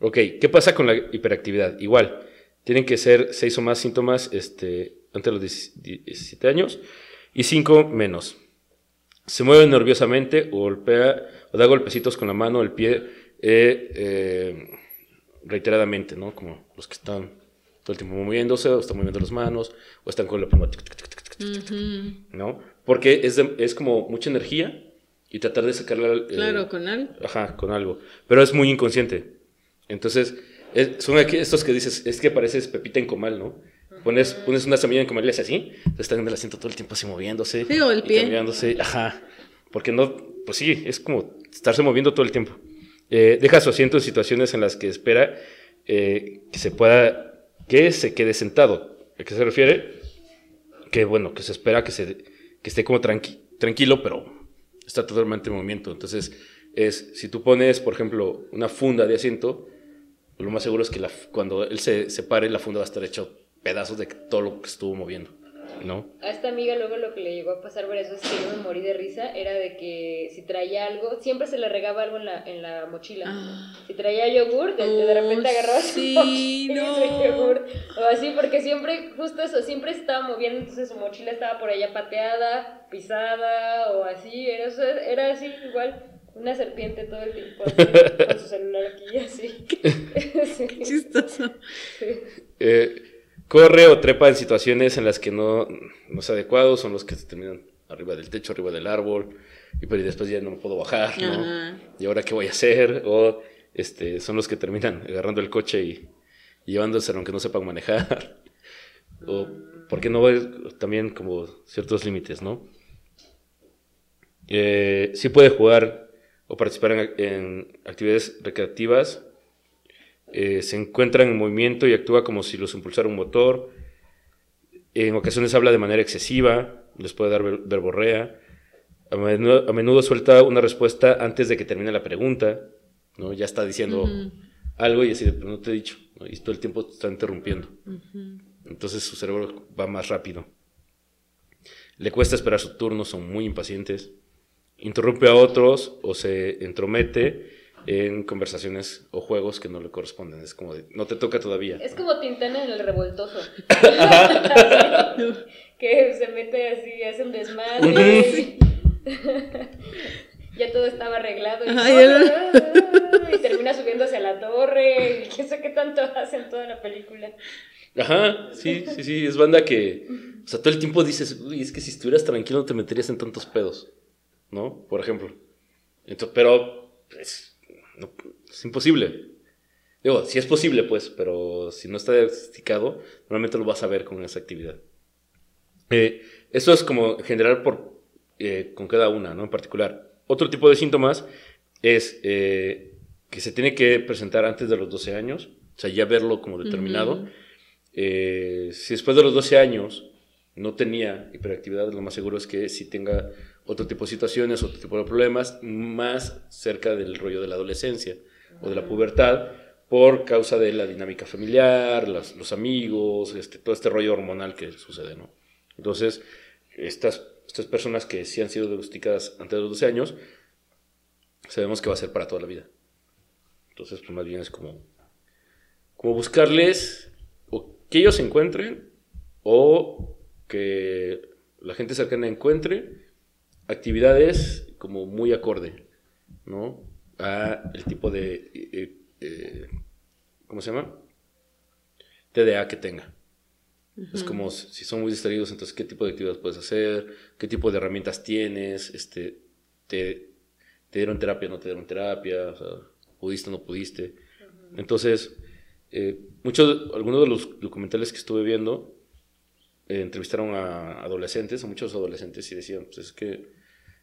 Ok, ¿qué pasa con la hiperactividad? Igual, tienen que ser seis o más síntomas este, antes de los 10 17 años y cinco menos. Se mueve nerviosamente o golpea o da golpecitos con la mano el pie eh, eh, reiteradamente, ¿no? Como los que están todo el tiempo moviéndose o están moviendo las manos o están con la pluma. Porque es, de- es como mucha energía y tratar de sacarla. eh, Claro, con algo. Ajá, con algo. Pero es muy inconsciente. Entonces, es- son aquí estos que dices, es que pareces Pepita en comal, ¿no? Pones, pones una semilla en comal y así, están en el asiento todo el tiempo así moviéndose. Sí, o el pie. cambiándose, ajá. Porque no, pues sí, es como estarse moviendo todo el tiempo. Eh, deja su asiento en situaciones en las que espera eh, que se pueda, que se quede sentado. ¿A qué se refiere? Que bueno, que se espera que, se, que esté como tranqui- tranquilo, pero está totalmente en movimiento. Entonces, es, si tú pones, por ejemplo, una funda de asiento, lo más seguro es que la- cuando él se, se pare, la funda va a estar hecho pedazos de todo lo que estuvo moviendo, ¿no? A esta amiga luego lo que le llegó a pasar varias veces que yo me morí de risa era de que si traía algo, siempre se le regaba algo en la, en la mochila. Ah. Si traía yogur, de, de repente Oh, agarraba sí, su no. yogur. O así, porque siempre, justo eso, siempre se estaba moviendo, entonces su mochila estaba por allá pateada, pisada o así. Era, eso- era así, igual, una serpiente todo el tiempo, así, con su celular aquí así. Sí. Chistoso. Eh, corre o trepa en situaciones en las que no, no es adecuado, son los que se terminan arriba del techo, arriba del árbol, y pero después ya no puedo bajar, ¿no? Ajá. ¿Y ahora qué voy a hacer? O este, son los que terminan agarrando el coche y, y llevándose aunque no sepan manejar. O porque no hay también como ciertos límites, ¿no? Eh, sí puede jugar o participar en, en actividades recreativas. Eh, se encuentra en movimiento y actúa como si los impulsara un motor. En ocasiones habla de manera excesiva, les puede dar ver- verborrea. A menudo, a menudo suelta una respuesta antes de que termine la pregunta, ¿no? Ya está diciendo algo y así, de, pero no te he dicho, ¿no? Y todo el tiempo te está interrumpiendo. Entonces su cerebro va más rápido. Le cuesta esperar su turno, son muy impacientes. Interrumpe a otros o se entromete en conversaciones o juegos que no le corresponden. Es como de, no te toca todavía. Es como Tintana en el revoltoso. que se mete así, hace un desmadre. ya todo estaba arreglado. Y, Ajá, ya y termina subiéndose a la torre. Y quién sé qué tanto hacen toda la película. Ajá, sí, sí, sí, es banda que, o sea, todo el tiempo dices, uy, es que si estuvieras tranquilo no te meterías en tantos pedos, ¿no? Por ejemplo. Entonces, pero, pues, no, es imposible. Digo, sí es posible, pues, pero si no está diagnosticado, normalmente lo vas a ver con esa actividad. Eh, eso es como general por, eh, con cada una, ¿no? En particular. Otro tipo de síntomas es eh, que se tiene que presentar antes de los 12 años, o sea, ya verlo como determinado. Eh, si después de los 12 años no tenía hiperactividad, lo más seguro es que sí tenga otro tipo de situaciones, otro tipo de problemas, más cerca del rollo de la adolescencia o de la pubertad, por causa de la dinámica familiar, las- los amigos, este, todo este rollo hormonal que sucede, ¿no? Entonces, estas, estas personas que sí han sido diagnosticadas antes de los 12 años, sabemos que va a ser para toda la vida. Entonces, pues más bien es como, como buscarles o que ellos se encuentren o que la gente cercana encuentre actividades como muy acorde, ¿no? A el tipo de, eh, eh, ¿cómo se llama? TDA que tenga. Es como si son muy distraídos, entonces qué tipo de actividades puedes hacer, qué tipo de herramientas tienes, este, te, te dieron terapia, no te dieron terapia, o sea, pudiste, no pudiste. Entonces, eh, muchos, algunos de los documentales que estuve viendo eh, entrevistaron a adolescentes, a muchos adolescentes y decían, pues es que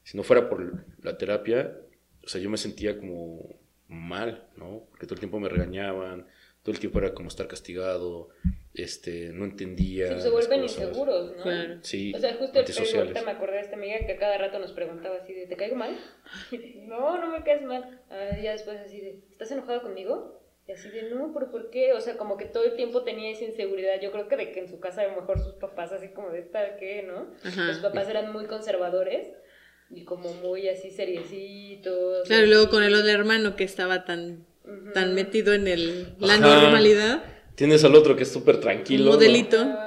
si no fuera por la terapia, o sea, yo me sentía como mal, ¿no? Porque todo el tiempo me regañaban, todo el tiempo era como estar castigado, este, no entendía. Sí, se vuelven cosas. inseguros, ¿no? Claro. Sí, O sea, justo el, ahorita me acordé de esta amiga que a cada rato nos preguntaba así de, ¿te caigo mal? no, no me caes mal. Ah, ya después así de, ¿estás enojado conmigo? Y así de, no, ¿pero por qué? O sea, como que todo el tiempo tenía esa inseguridad. Yo creo que de que en su casa a lo mejor sus papás así como de esta, ¿qué? ¿No? Ajá. Los papás eran muy conservadores y como muy así seriecitos. Claro, y luego con el otro hermano que estaba tan, tan metido en el, la Ajá. normalidad, Tienes al otro que es súper un tranquilo. ¿no? modelito.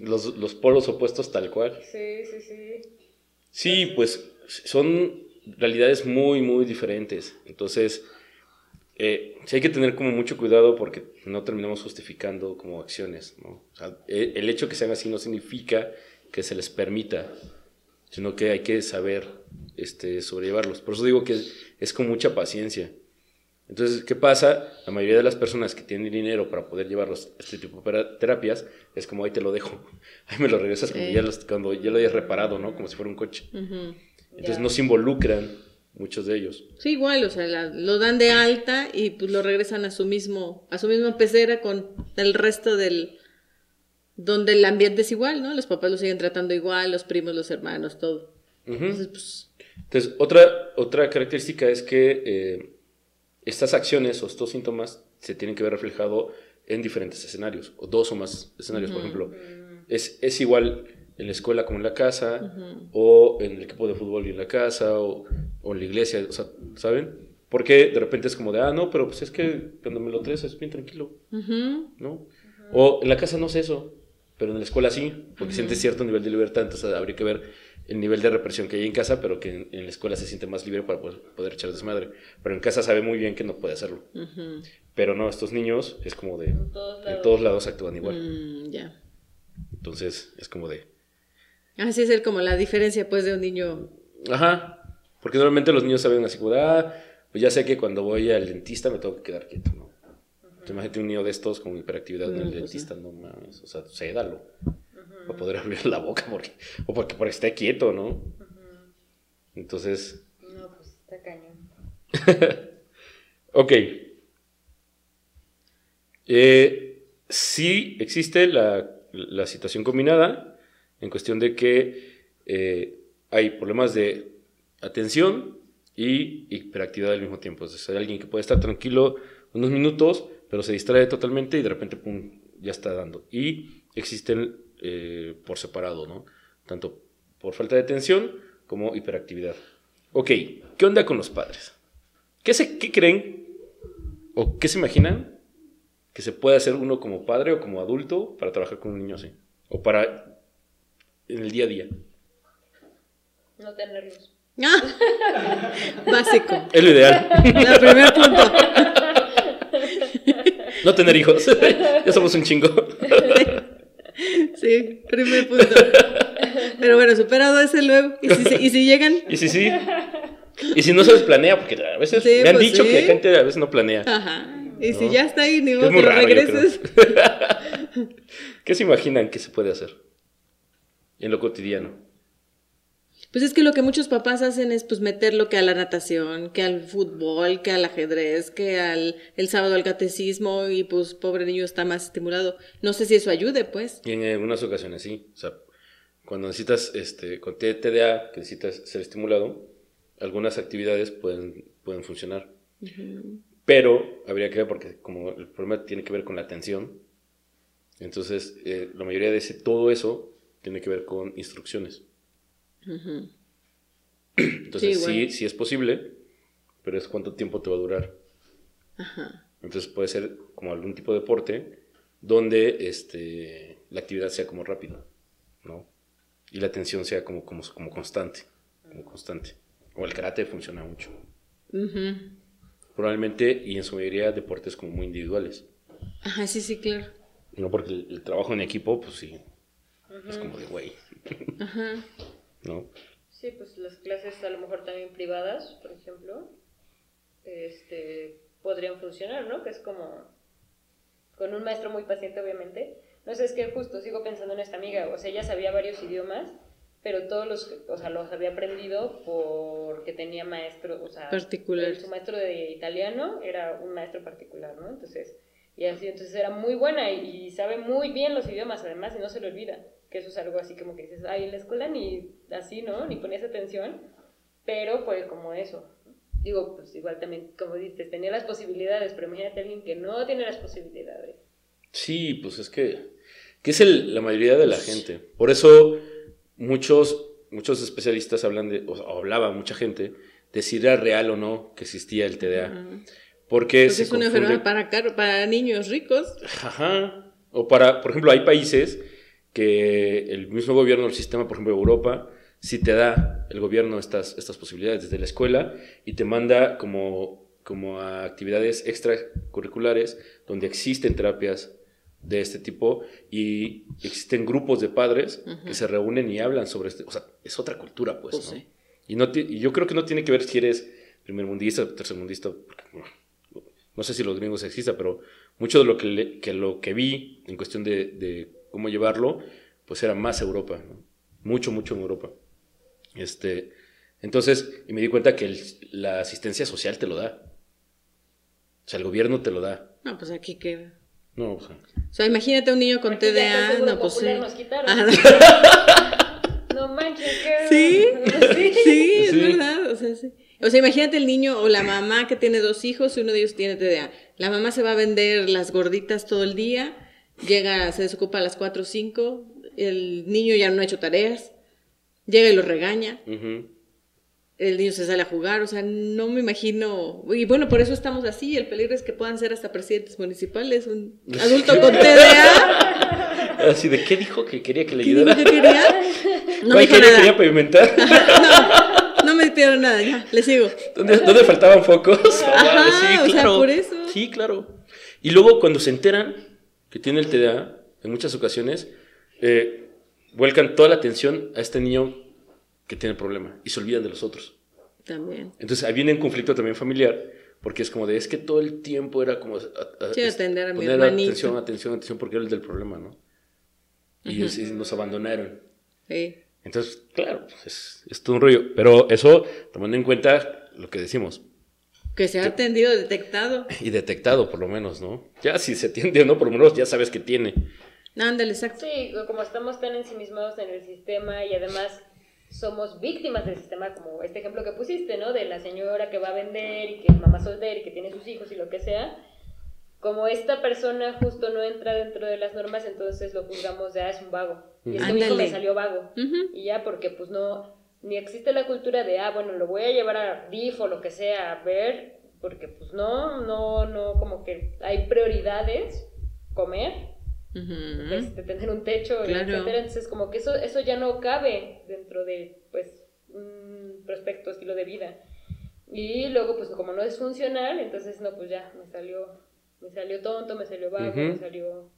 Los, los polos opuestos tal cual. Sí, sí, sí. Sí, pues son realidades muy, muy diferentes. Entonces, eh, sí hay que tener como mucho cuidado porque no terminamos justificando como acciones, ¿no? O sea, e- el hecho que sean así no significa que se les permita, sino que hay que saber este, sobrellevarlos. Por eso digo que es, es con mucha paciencia. Entonces, ¿qué pasa? La mayoría de las personas que tienen dinero para poder llevarlos a este tipo de terapias es como ahí te lo dejo, ahí me lo regresas cuando, Sí. ya los- cuando ya lo hayas reparado, ¿no? Como si fuera un coche. Ujú. Entonces Ya. no se involucran muchos de ellos. Sí, igual, o sea, la- lo dan de alta y pues lo regresan a su mismo, a su misma pecera con el resto del, donde el ambiente es igual, ¿no? Los papás lo siguen tratando igual, los primos, los hermanos, todo. Entonces, pues, Entonces, otra, otra característica es que eh, estas acciones o estos síntomas se tienen que ver reflejado en diferentes escenarios, o dos o más escenarios, por ejemplo. Es, es igual en la escuela como en la casa, o en el equipo de fútbol y en la casa, o, o en la iglesia, o sea, ¿saben? Porque de repente es como de, ah, no, pero pues es que cuando me lo traes es bien tranquilo, ¿no? O en la casa no sé eso, pero en la escuela sí, porque sientes cierto nivel de libertad, entonces habría que ver el nivel de represión que hay en casa, pero que en, en la escuela se siente más libre para poder, poder echar desmadre. Pero en casa sabe muy bien que no puede hacerlo. Pero no, estos niños es como de... En todos En lados. todos lados actúan igual. Mm, ya. Entonces es como de... Así es el, como la diferencia, pues, de un niño. Ajá. Porque normalmente los niños saben así como ah, pues ya sé que cuando voy al dentista me tengo que quedar quieto, ¿no? Entonces, Imagínate un niño de estos con hiperactividad en el dentista, no mames, o sea, cédalo. Para poder abrir la boca, porque, o porque por esté quieto, ¿no? Entonces, No, pues está cañón. ok. Eh, sí existe la, la situación combinada en cuestión de que eh, hay problemas de atención y hiperactividad al mismo tiempo. Es hay alguien que puede estar tranquilo unos minutos, pero se distrae totalmente y de repente, pum, ya está dando. Y existen eh, por separado, ¿no? Tanto por falta de atención como hiperactividad. Ok, ¿qué onda con los padres? ¿Qué, se, ¿Qué creen o qué se imaginan que se puede hacer uno como padre o como adulto para trabajar con un niño así? O para en el día a día. No tenerlos. ¡Ah! Básico. Es lo ideal. El primer punto. No tener hijos. ya somos un chingo. Sí, primer punto. Pero bueno, superado ese luego. ¿Y si, y si llegan? Y si sí. Y si no se les planea, porque a veces Sí, me han pues dicho sí. que gente a veces no planea. Ajá. Y si ya está ahí, ni muy que raro, regreses. ¿Qué se imaginan que se puede hacer en lo cotidiano? Pues es que lo que muchos papás hacen es pues meterlo que a la natación, que al fútbol, que al ajedrez, que al el sábado al catecismo y pues pobre niño está más estimulado. No sé si eso ayude, pues. Y en algunas ocasiones sí. O sea, cuando necesitas, este, con TDA, que necesitas ser estimulado, algunas actividades pueden, pueden funcionar. Pero habría que ver, porque como el problema tiene que ver con la atención, entonces eh, la mayoría de ese, todo eso tiene que ver con instrucciones. Entonces Sí, sí, es posible, pero es cuánto tiempo te va a durar. Entonces puede ser como algún tipo de deporte donde este, la actividad sea como rápida, ¿no? Y la atención sea como, como, como constante, como constante. O el karate funciona mucho. Ujú. Probablemente, y en su mayoría, deportes como muy individuales. Ajá, sí, sí, claro. No porque el, el trabajo en equipo, pues sí, es como de güey, Ajá. ¿No? Sí, pues las clases a lo mejor también privadas, por ejemplo, este, podrían funcionar, ¿no? Que es como con un maestro muy paciente, obviamente. No sé, es que justo sigo pensando en esta amiga, o sea, ella sabía varios idiomas, pero todos los, o sea, los había aprendido porque tenía maestro, o sea, Particulares. su maestro de italiano era un maestro particular, ¿no? Entonces, Y así, entonces era muy buena y, y sabe muy bien los idiomas además y no se le olvida. Que eso es algo así como que dices, ay, en la escuela ni así, ¿no? Ni ponías atención, pero pues como eso. Digo, pues igual también, como dices, tenía las posibilidades, pero imagínate a alguien que no tiene las posibilidades. Sí, pues es que, que es el- la mayoría de la gente. Por eso muchos, muchos especialistas hablan de, o hablaba mucha gente, de si era real o no que existía el TDA. Ajá. Porque, Porque se es una confunde- enfermedad para, para niños ricos. Ajá. O para, por ejemplo, hay países que el mismo gobierno, el sistema, por ejemplo, Europa, sí te da el gobierno estas, estas posibilidades desde la escuela y te manda como, como a actividades extracurriculares donde existen terapias de este tipo y existen grupos de padres que se reúnen y hablan sobre este. O sea, es otra cultura, pues. Pues ¿no? sí. Y, no y yo creo que no tiene que ver si eres primermundista tercermundista, porque, bueno, no sé si los gringos exista, pero mucho de lo que, le- que lo que vi en cuestión de, de cómo llevarlo, pues era más Europa, ¿no? mucho, mucho en Europa. Este, entonces, y me di cuenta que el- la asistencia social te lo da. O sea, el gobierno te lo da. No, pues aquí que. No, o sea, O sea, imagínate un niño con TDA. No, pues sí. Nos quitaron. Ajá. No manches, ¿qué? Sí, sí. sí, es Sí. verdad. O sea, sí. O sea, imagínate el niño o la mamá que tiene dos hijos y uno de ellos tiene TDA. La mamá se va a vender las gorditas todo el día, llega, se desocupa a las 4 o 5, el niño ya no ha hecho tareas, llega y lo regaña, el niño se sale a jugar, o sea, no me imagino. Y bueno, por eso estamos así. El peligro es que puedan ser hasta presidentes municipales, un adulto con TDA. Así de, ¿qué dijo que quería que le ¿Qué ayudara? que quería? No me quería, nada. quería pavimentar. No me dijeron nada, ya, le sigo. ¿Dónde, dónde faltaban focos? Ajá, sí, o sea, claro. por eso. Sí, claro. Y luego cuando se enteran que tiene el TDA, en muchas ocasiones, eh, vuelcan toda la atención a este niño que tiene el problema y se olvidan de los otros. También. Entonces ahí viene un conflicto también familiar, porque es como de, es que todo el tiempo era como... a- a- Sí, atender a mi poner hermanito. Atención, atención, atención, porque era el del problema, ¿no? Y ellos- nos abandonaron. Sí. Entonces, claro, pues, es, es todo un rollo. Pero eso, tomando en cuenta lo que decimos, Que se ha atendido, detectado. y detectado por lo menos, ¿no? Ya si se atiende o no, por lo menos ya sabes que tiene. Ándale, exacto. Sí, como estamos tan ensimismados en el sistema y además somos víctimas del sistema, como este ejemplo que pusiste, ¿no? De la señora que va a vender y que es mamá soltera y que tiene sus hijos y lo que sea. Como esta persona justo no entra dentro de las normas, entonces lo juzgamos de, ah, es un vago. Y es que mi hijo me salió vago. Y ya, porque pues no, ni existe la cultura de, ah, bueno, lo voy a llevar a DIF o lo que sea, a ver, porque pues no, no, no, como que hay prioridades, comer, este, tener un techo, Claro. etcétera. Entonces, como que eso, eso ya no cabe dentro de, pues, un prospecto, estilo de vida. Y luego, pues, como no es funcional, entonces, no, pues ya, me salió, me salió tonto, me salió vago, me salió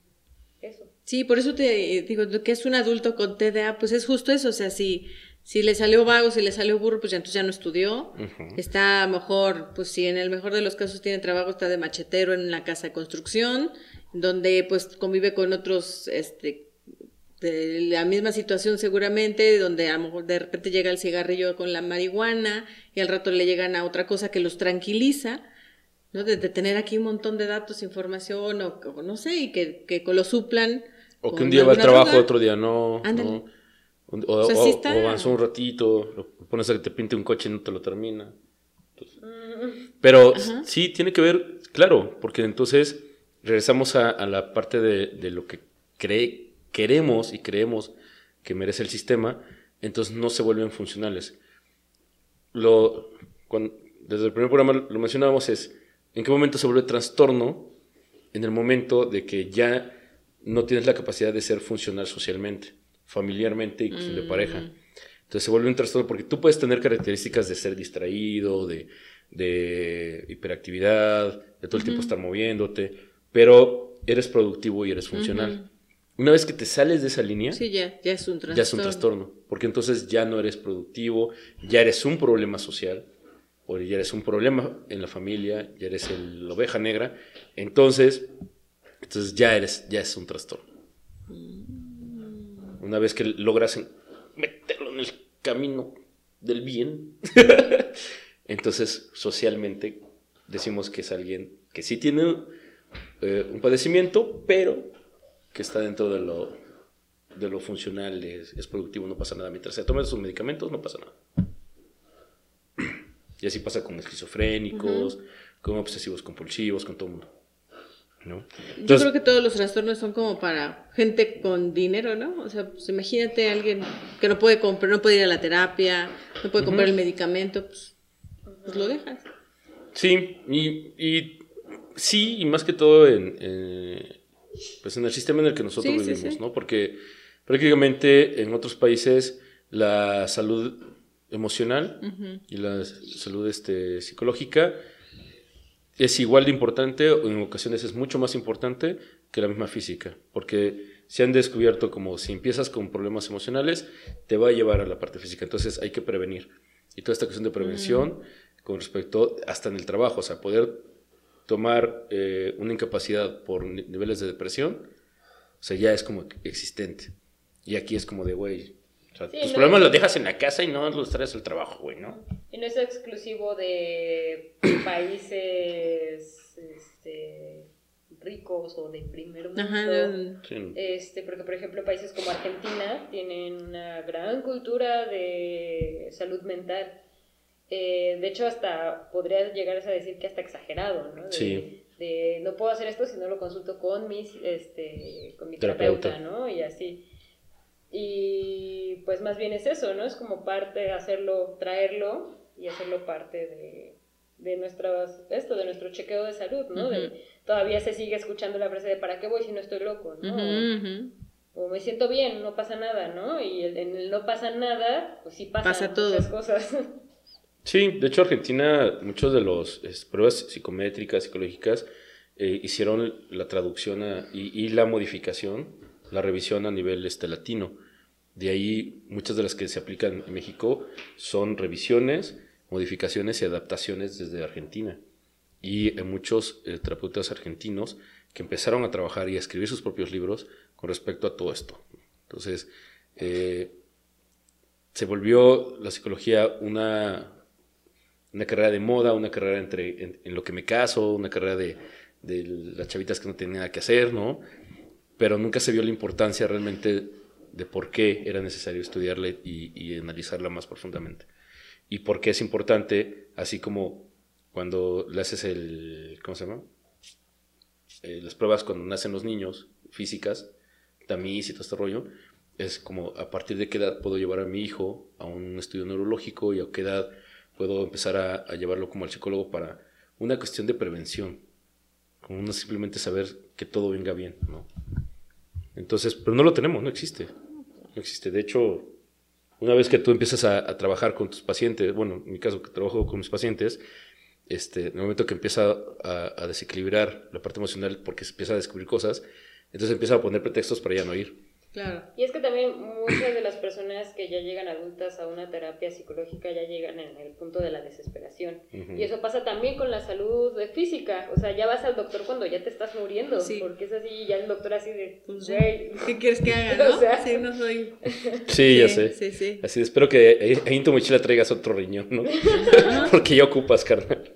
eso. Sí, por eso te digo que es un adulto con TDA, pues es justo eso, o sea, si, si le salió vago, si le salió burro, pues ya entonces ya no estudió. Ujú. Está mejor, pues si en el mejor de los casos tiene trabajo, está de machetero en la casa de construcción, donde pues convive con otros, este, de la misma situación seguramente, donde a lo mejor de repente llega el cigarrillo con la marihuana y al rato le llegan a otra cosa que los tranquiliza, ¿no? De, de tener aquí un montón de datos, información o, o no sé, y que, que lo suplan. O que un día va al trabajo, droga. otro día no. ¿no? O, o, O sea, sí o- está- o avanzó un ratito, lo pones a que te pinte un coche y no te lo termina. Entonces- pero Ajá. sí, tiene que ver, claro, porque entonces regresamos a, a la parte de, de lo que cree, queremos y creemos que merece el sistema, entonces no se vuelven funcionales. Lo, cuan- desde el primer programa lo mencionábamos es, ¿en qué momento se vuelve trastorno? En el momento de que ya no tienes la capacidad de ser funcional socialmente, familiarmente y cuestión de pareja. Entonces se vuelve un trastorno porque tú puedes tener características de ser distraído, de, de hiperactividad, de todo el tiempo estar moviéndote, pero eres productivo y eres funcional. Una vez que te sales de esa línea, Sí, ya, ya es un trastorno. ya es un trastorno, porque entonces ya no eres productivo, ya eres un problema social, o ya eres un problema en la familia, ya eres el- la oveja negra, entonces, entonces ya eres, ya es un trastorno. Una vez que logras meterlo en el camino del bien, entonces socialmente decimos que es alguien que sí tiene eh, un padecimiento, pero que está dentro de lo, de lo funcional, es, es productivo, no pasa nada. Mientras se tomen sus medicamentos, no pasa nada. Y así pasa con esquizofrénicos, con obsesivos compulsivos, con todo el mundo. ¿No? Yo creo que todos los trastornos son como para gente con dinero, ¿no? O sea, pues imagínate a alguien que no puede comprar, no puede ir a la terapia, no puede comprar el medicamento, pues, pues lo dejas. Sí, y, y sí, y más que todo en, pues en el sistema en el que nosotros Sí, vivimos, sí. ¿no? Porque prácticamente en otros países la salud emocional y la salud este, psicológica es igual de importante o en ocasiones es mucho más importante que la misma física, porque se han descubierto como si empiezas con problemas emocionales, te va a llevar a la parte física, entonces hay que prevenir. Y toda esta cuestión de prevención con respecto hasta en el trabajo, o sea, poder tomar eh, una incapacidad por ni- niveles de depresión, o sea, ya es como existente. Y aquí es como de, güey, o sea, Sí, tus no- problemas los dejas en la casa y no los traes al trabajo, güey, ¿no? Y no es exclusivo de países este, ricos o de primer mundo. Ajá, no, Sí. Este, porque, por ejemplo, países como Argentina tienen una gran cultura de salud mental. Eh, de hecho, hasta podrías llegar a decir que hasta exagerado, ¿no? De, Sí. de, no puedo hacer esto si no lo consulto con, mis, este, con mi Terapeuta. terapeuta, ¿no? Y así. Y pues más bien es eso, ¿no? Es como parte, hacerlo, traerlo y hacerlo parte de, de nuestras, esto, de nuestro chequeo de salud, ¿no? De- todavía se sigue escuchando la frase de ¿para qué voy si no estoy loco? ¿no? O me siento bien, no pasa nada, ¿no? Y el- en el no pasa nada, pues sí pasan Pasa todo. muchas cosas. Sí, de hecho Argentina, muchos de los es, pruebas psicométricas, psicológicas, eh, hicieron la traducción a- y, y la modificación, la revisión a nivel este, latino. De ahí muchas de las que se aplican en México son revisiones, modificaciones y adaptaciones desde Argentina. Y en muchos eh, terapeutas argentinos que empezaron a trabajar y a escribir sus propios libros con respecto a todo esto. Entonces, eh, se volvió la psicología una, una carrera de moda, una carrera entre, en, en lo que me caso, una carrera de, de las chavitas que no tienen nada que hacer, ¿no? Pero nunca se vio la importancia realmente de por qué era necesario estudiarla y, y analizarla más profundamente. Y por qué es importante, así como cuando le haces el, ¿cómo se llama? Eh, las pruebas cuando nacen los niños, físicas, tamiz y todo este rollo, es como a partir de qué edad puedo llevar a mi hijo a un estudio neurológico y a qué edad puedo empezar a, a llevarlo como al psicólogo para una cuestión de prevención, como no simplemente saber que todo venga bien, ¿no? Entonces, pero no lo tenemos, no existe, no existe. De hecho, una vez que tú empiezas a, a trabajar con tus pacientes, bueno, en mi caso que trabajo con mis pacientes, este, en el momento que empieza a, a desequilibrar la parte emocional porque se empieza a descubrir cosas, entonces empieza a poner pretextos para ya no ir. Claro. Y es que también muchas de las personas que ya llegan adultas a una terapia psicológica ya llegan en el punto de la desesperación. Y eso pasa también con la salud física. O sea, ya vas al doctor cuando ya te estás muriendo. Sí. Porque es así, ya el doctor así de... Pues. ¿Qué quieres que haga, no? O sea. sí, no soy... Sí, ya sé. Sí, sí. Así, espero que ahí- en tu mochila traigas otro riñón, ¿no? Porque ya ocupas, carnal.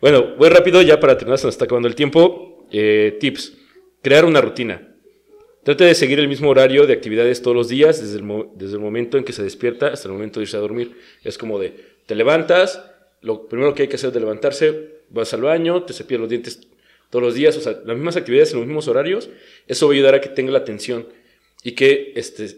Bueno, muy rápido, ya para terminar, se nos está acabando el tiempo. Eh, tips. Crear una rutina. Trate de seguir el mismo horario de actividades todos los días, desde el, desde el momento en que se despierta hasta el momento de irse a dormir. Es como de, te levantas, lo primero que hay que hacer de levantarse, vas al baño, te cepillas los dientes todos los días, o sea, las mismas actividades en los mismos horarios, eso va a ayudar a que tenga la atención y que este,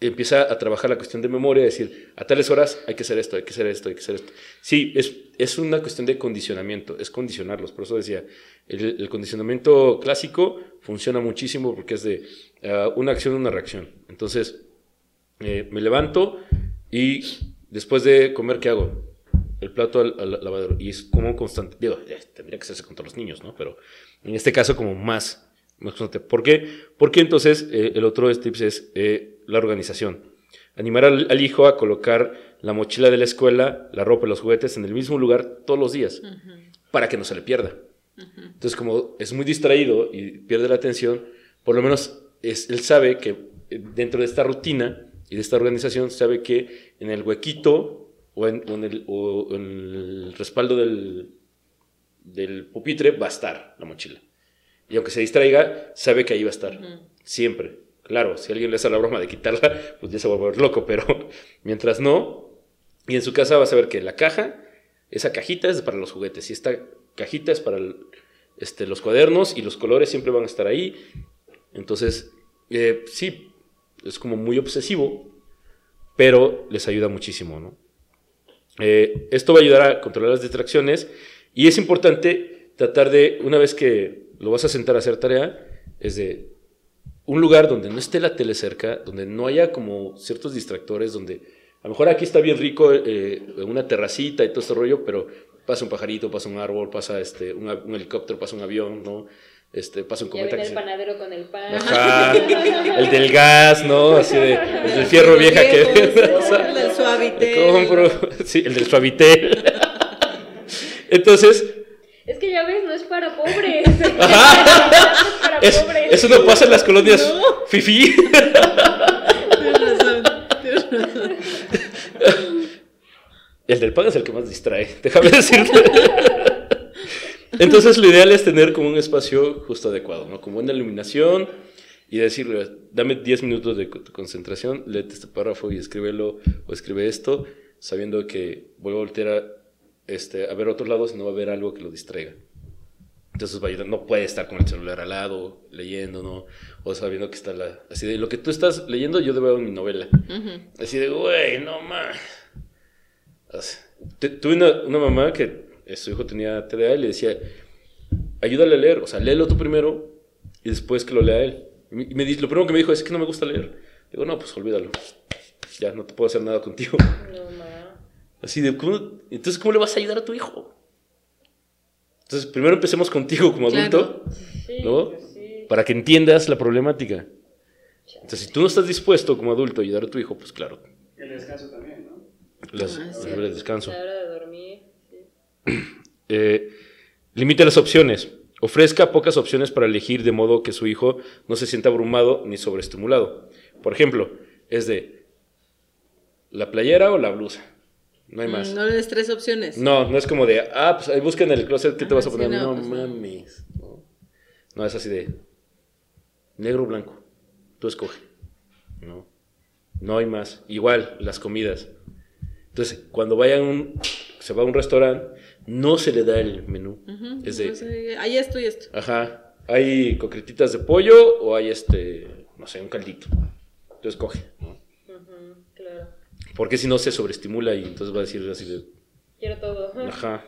empieza a trabajar la cuestión de memoria, decir, a tales horas hay que hacer esto, hay que hacer esto, hay que hacer esto. Sí, es, es una cuestión de condicionamiento, es condicionarlos. Por eso decía, el, el condicionamiento clásico funciona muchísimo porque es de ah, una acción, una reacción. Entonces, eh, me levanto y después de comer, ¿qué hago? El plato al, al lavadero. Y es como constante. Digo, eh, tendría que hacerse con todos los niños, ¿no? Pero en este caso, como más, más constante. ¿Por qué? Porque entonces eh, el otro de tips es eh, la organización. Animar al, al hijo a colocar la mochila de la escuela, la ropa y los juguetes en el mismo lugar todos los días para que no se le pierda. Entonces, como es muy distraído y pierde la atención, por lo menos es, él sabe que eh, dentro de esta rutina y de esta organización, sabe que en el huequito o en, o en el, o en el respaldo del, del pupitre va a estar la mochila. Y aunque se distraiga, sabe que ahí va a estar. Siempre. Claro, si alguien le hace la broma de quitarla, pues ya se va a volver loco, pero mientras no, y en su casa va a saber que la caja, esa cajita es para los juguetes, y esta cajita es para este, los cuadernos, y los colores siempre van a estar ahí. Entonces, eh, sí, es como muy obsesivo, pero les ayuda muchísimo, ¿no? Eh, esto va a ayudar a controlar las distracciones y es importante tratar de, una vez que lo vas a sentar a hacer tarea, es de un lugar donde no esté la tele cerca, donde no haya como ciertos distractores, donde a lo mejor aquí está bien rico eh, una terracita y todo este rollo, pero pasa un pajarito, pasa un árbol, pasa este, un, helicóptero, pasa un avión, ¿no? Este, pasa un Ya cometa viene que el se- panadero con el pan. Ajá, el del gas, ¿no? Así de, el del fierro vieja que... o sea, El del suavitel. compro, sí, el del suavitel. Entonces, Es que ya ves, no es para pobres. es para es- pobres. eso no pasa en las colonias fifi. Tienes razón, tienes razón. El del pan es el que más distrae, déjame decirte. Entonces, lo ideal es tener como un espacio justo adecuado, ¿no? Con buena iluminación y decirle, dame 10 minutos de tu concentración, léete este párrafo y escríbelo o escribe esto, sabiendo que voy a voltear a, este, a ver otros lados y no va a haber algo que lo distraiga. Entonces va a ayudar, no puede estar con el celular al lado, leyendo, ¿no? O sabiendo que está la... Así de, lo que tú estás leyendo, yo debo en mi novela. Así de, güey, no más. Tuve una, una mamá que eh, su hijo tenía TDA y le decía, ayúdale a leer, o sea, léelo tú primero y después que lo lea él. Y me, lo primero que me dijo es que no me gusta leer. Digo, no, pues olvídalo. Ya, no te puedo hacer nada contigo. No, ma. Así de, ¿cómo? entonces, ¿cómo le vas a ayudar a tu hijo? Entonces, primero empecemos contigo como Claro. adulto, Sí, ¿no? pues sí. Para que entiendas la problemática. Entonces, si tú no estás dispuesto como adulto a ayudar a tu hijo, pues claro, El descanso también, ¿no? Las, Ah, las sí. horas de descanso. La hora de dormir. Sí. Eh, limite las opciones. Ofrezca pocas opciones para elegir de modo que su hijo no se sienta abrumado ni sobreestimulado. Por ejemplo, es de la playera o la blusa. No hay más. Mm, No le des tres opciones. No, no es como de, ah, pues ahí busca en el closet qué te Ajá, vas a sí, poner. no, no pues mames. No. No, es así de negro o blanco. Tú escoge. No. No hay más. Igual, las comidas. Entonces, cuando vayan un, se va a un restaurante, no se le da el menú. Ujú, es de, no sé, Hay esto y esto. ajá, hay coquetitas de pollo o hay este, no sé, un caldito. Tú escoge. ¿no? Claro. Porque si no se sobreestimula y entonces va a decir así de, Quiero todo. ajá.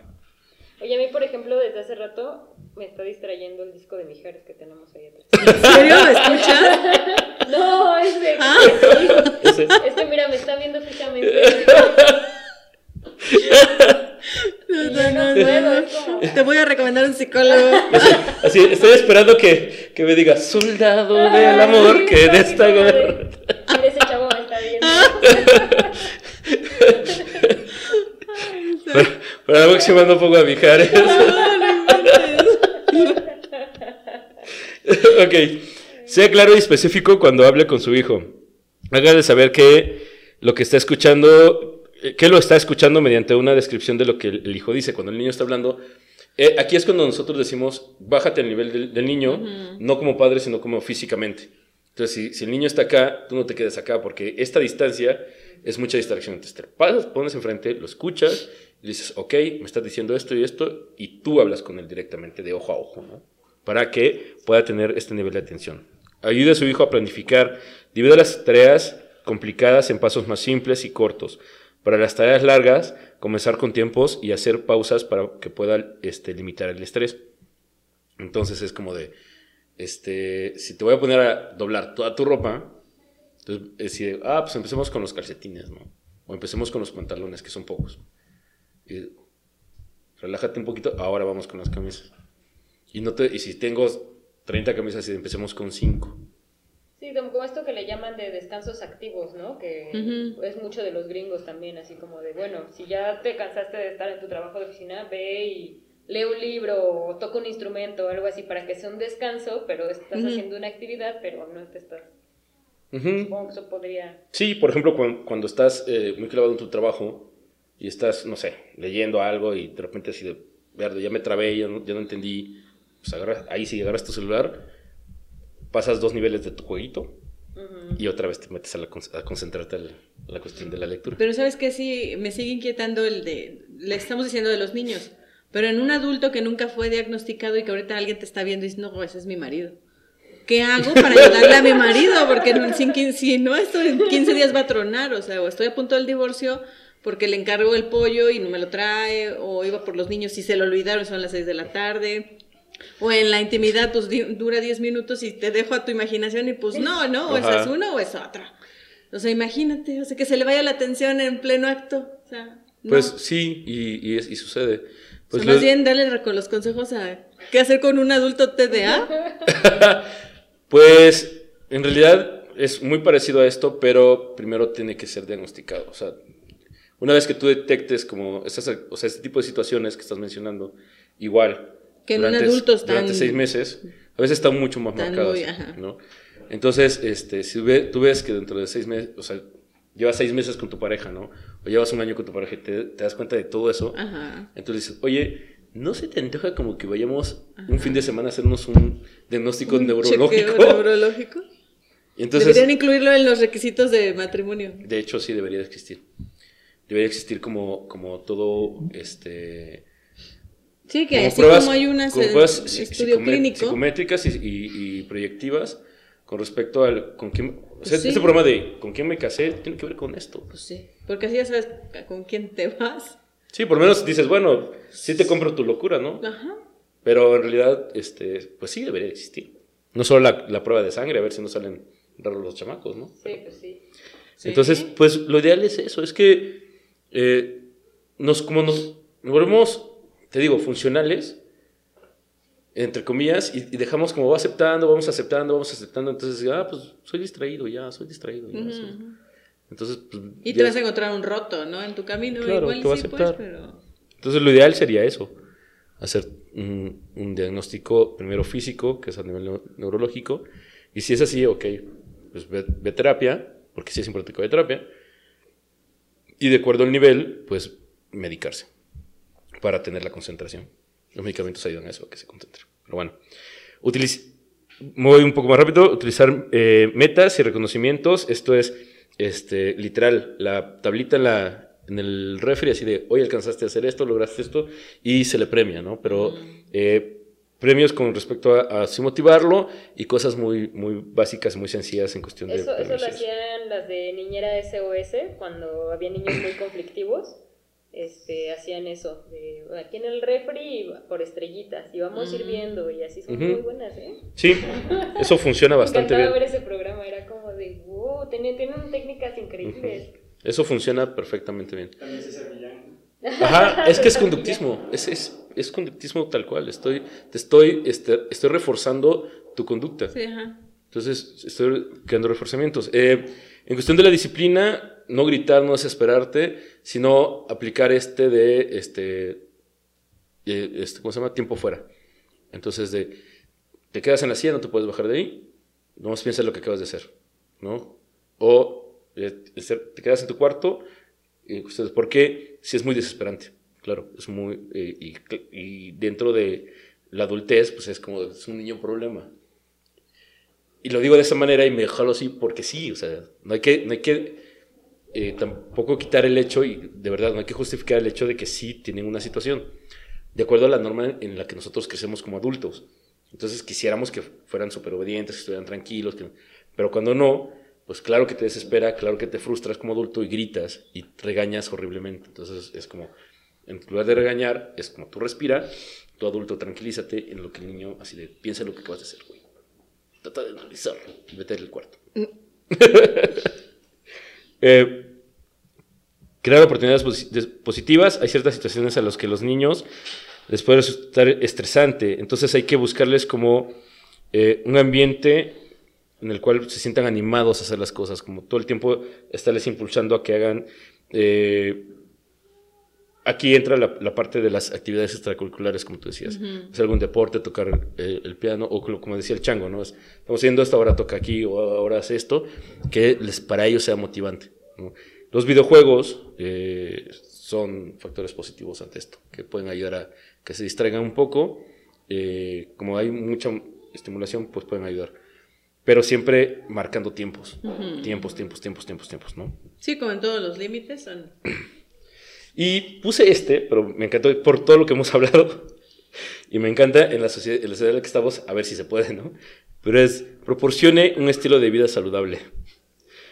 Oye, a mí, por ejemplo, desde hace rato me está distrayendo el disco de Mijares que tenemos ahí atrás. ¿En serio? ¿Me escuchas? No, es de... Ah. Ese- Es que mira, me está viendo fijamente. No puedo, es como... Te voy a recomendar un psicólogo. Así, estoy esperando que, que me diga, soldado del amor, Ay, que de esta guerra. Mira, ese chavo me está viendo. Pero, pero la próxima no pongo a Mijares. ok. Sea claro y específico cuando hable con su hijo. Hágale saber que lo que está escuchando, eh, que lo está escuchando mediante una descripción de lo que el, hijo dice. Cuando el niño está hablando, eh, aquí es cuando nosotros decimos, bájate al nivel del, del niño, no como padre, sino como físicamente. Entonces, si, si el niño está acá, tú no te quedes acá, porque esta distancia es mucha distracción. Entonces, te pasas, pones enfrente, lo escuchas, y dices, ok, me estás diciendo esto y esto, y tú hablas con él directamente, de ojo a ojo, ¿no? Para que pueda tener este nivel de atención. Ayude a su hijo a planificar, divide las tareas complicadas en pasos más simples y cortos. Para las tareas largas, comenzar con tiempos y hacer pausas para que pueda este, limitar el estrés. Entonces es como de, este, si te voy a poner a doblar toda tu ropa, entonces es decir, ah, pues empecemos con los calcetines, ¿no? O empecemos con los pantalones, que son pocos. Y, relájate un poquito, ahora vamos con las camisas. Y, no te, y si tengo 30 camisas, y empecemos con 5. Sí, como esto que le llaman de descansos activos, ¿no? Que es mucho de los gringos también, así como de, bueno, si ya te cansaste de estar en tu trabajo de oficina, ve y lee un libro o toca un instrumento o algo así para que sea un descanso, pero estás haciendo una actividad, pero no te estás... Supongo que eso podría... Sí, por ejemplo, cuan- cuando, estás eh, muy clavado en tu trabajo y estás, no sé, leyendo algo y de repente así de, verde, ya me trabé, ya no, ya no entendí, pues agarras, ahí sí agarras tu celular, pasas dos niveles de tu jueguito y otra vez te metes a, la a concentrarte en la cuestión de la lectura. Pero sabes que sí, me sigue inquietando el de, le estamos diciendo de los niños, pero en un adulto que nunca fue diagnosticado y que ahorita alguien te está viendo y dice, no, ese es mi marido. ¿Qué hago para ayudarle a mi marido? Porque en- sin quin- si no, esto en 15 días va a tronar, o sea, o estoy a punto del divorcio porque le encargo el pollo y no me lo trae, o iba por los niños y se lo olvidaron, son las 6 de la tarde. O en la intimidad, pues dura 10 minutos y te dejo a tu imaginación y pues no, ¿no? O esa Ajá. es una o es otra. O sea, imagínate, o sea, que se le vaya la atención en pleno acto. O sea, no. Pues sí, y, y, es- y sucede. O Pues sea, más lo- bien con los consejos a qué hacer con un adulto TDA. Pues en realidad es muy parecido a esto, pero primero tiene que ser diagnosticado. O sea, una vez que tú detectes como estas, o sea, este tipo de situaciones que estás mencionando, igual. Que en un adulto están- Durante seis meses, a veces están mucho más Están marcadas, muy- ajá. ¿no? Entonces, este, si ve- tú ves que dentro de seis meses, o sea, llevas seis meses con tu pareja, ¿no? O llevas un año con tu pareja y te, te das cuenta de todo eso, Ajá. entonces dices, oye, ¿no se te antoja como que vayamos un fin de semana a hacernos un diagnóstico neurológico? Chequeo neurológico. Y entonces, Deberían incluirlo en los requisitos de matrimonio. de hecho, sí debería de existir. Debería existir como, como todo, este... Sí, que como así como hay un como pruebas estudio clínico. psicométricas y, y- y proyectivas con respecto al con quién o sea, Pues sí. este programa de con quién me casé tiene que ver con esto Pues sí, porque así ya sabes con quién te vas. sí por lo menos dices bueno sí te compro tu locura no Ajá. pero en realidad este pues sí debería de existir no solo la, la prueba de sangre a ver si no salen raros los chamacos no Sí, pues sí. Sí. Entonces, pues lo ideal es eso, es que eh, nos, como nos volvemos, te digo, funcionales, entre comillas, y, y dejamos como va aceptando, vamos aceptando, vamos aceptando, entonces, ah, pues soy distraído ya, soy distraído ya. soy- Entonces, pues, Y ya- te vas a encontrar un roto, ¿no? En tu camino, Claro, igual sí, pues, pero... entonces lo ideal sería eso, hacer un, un diagnóstico primero físico, que es a nivel neu- neurológico, y si es así, ok, pues ve, ve terapia, porque sí es importante que vaya terapia, y de acuerdo al nivel, pues medicarse para tener la concentración. Los medicamentos ayudan a eso, a que se concentre. Pero bueno, utiliz me voy un poco más rápido, utilizar eh, metas y reconocimientos, esto es este, literal, la tablita en, la, en el refri, así de, hoy alcanzaste a hacer esto, lograste esto, y se le premia, ¿no? Pero eh, premios con respecto a, así motivarlo y cosas muy, muy básicas, muy sencillas en cuestión de Eso, eso premios lo eso. hacían las de niñera SOS cuando había niños muy conflictivos. Este, hacían eso, de, aquí en el refri por estrellitas, y vamos sirviendo, y así son muy buenas, ¿eh? Sí, eso funciona bastante bien. ver ese programa, era como de, wow, tienen, tienen técnicas increíbles. Eso funciona perfectamente bien. También César Millán. Ajá, es que es conductismo, es, es, es conductismo tal cual, estoy, te estoy, este, estoy reforzando tu conducta. Sí, ajá. Entonces, estoy creando reforzamientos. Eh, en cuestión de la disciplina, no gritar, no desesperarte, sino aplicar este de, este, eh, este, ¿cómo se llama? Tiempo fuera. Entonces, de, te quedas en la silla, no te puedes bajar de ahí, no más piensa en lo que acabas de hacer, ¿no? O eh, te quedas en tu cuarto, ustedes, porque si es muy desesperante, claro, es muy, eh, y, y dentro de la adultez, pues es como, es un niño problema, y lo digo de esa manera y me jalo así porque sí, o sea, no hay que, no hay que eh, tampoco quitar el hecho y de verdad no hay que justificar el hecho de que sí tienen una situación, de acuerdo a la norma en la que nosotros crecemos como adultos. Entonces quisiéramos que fueran súper obedientes, que estuvieran tranquilos, que- pero cuando no, pues claro que te desespera, claro que te frustras como adulto y gritas y regañas horriblemente. Entonces es como, en lugar de regañar, es como tú respira, tu adulto tranquilízate en lo que el niño así de piensa en lo que acabas de hacer, güey. Trata de analizarlo y vete del cuarto. Eh, crear oportunidades posi- des- positivas. Hay ciertas situaciones a las que los niños les puede resultar estresante. Entonces hay que buscarles como eh, un ambiente en el cual se sientan animados a hacer las cosas, como todo el tiempo estarles impulsando a que hagan... eh, aquí entra la, la parte de las actividades extracurriculares, como tú decías. Hacer algún deporte, tocar el piano, o como- como decía el chango, ¿no? Es, Estamos haciendo esto, ahora toca aquí, o ahora hace esto, que les, para ellos sea motivante. ¿No? Los videojuegos eh, son factores positivos ante esto, que pueden ayudar a que se distraigan un poco eh, como hay mucha estimulación, pues pueden ayudar. Pero siempre marcando tiempos. Tiempos, tiempos, tiempos, tiempos, tiempos, ¿no? Sí, como en todos los límites. son- Y puse este, pero me encantó por todo lo que hemos hablado. Y me encanta en la sociedad, en la sociedad en la que estamos, a ver si se puede, ¿no? Pero es, proporcione un estilo de vida saludable.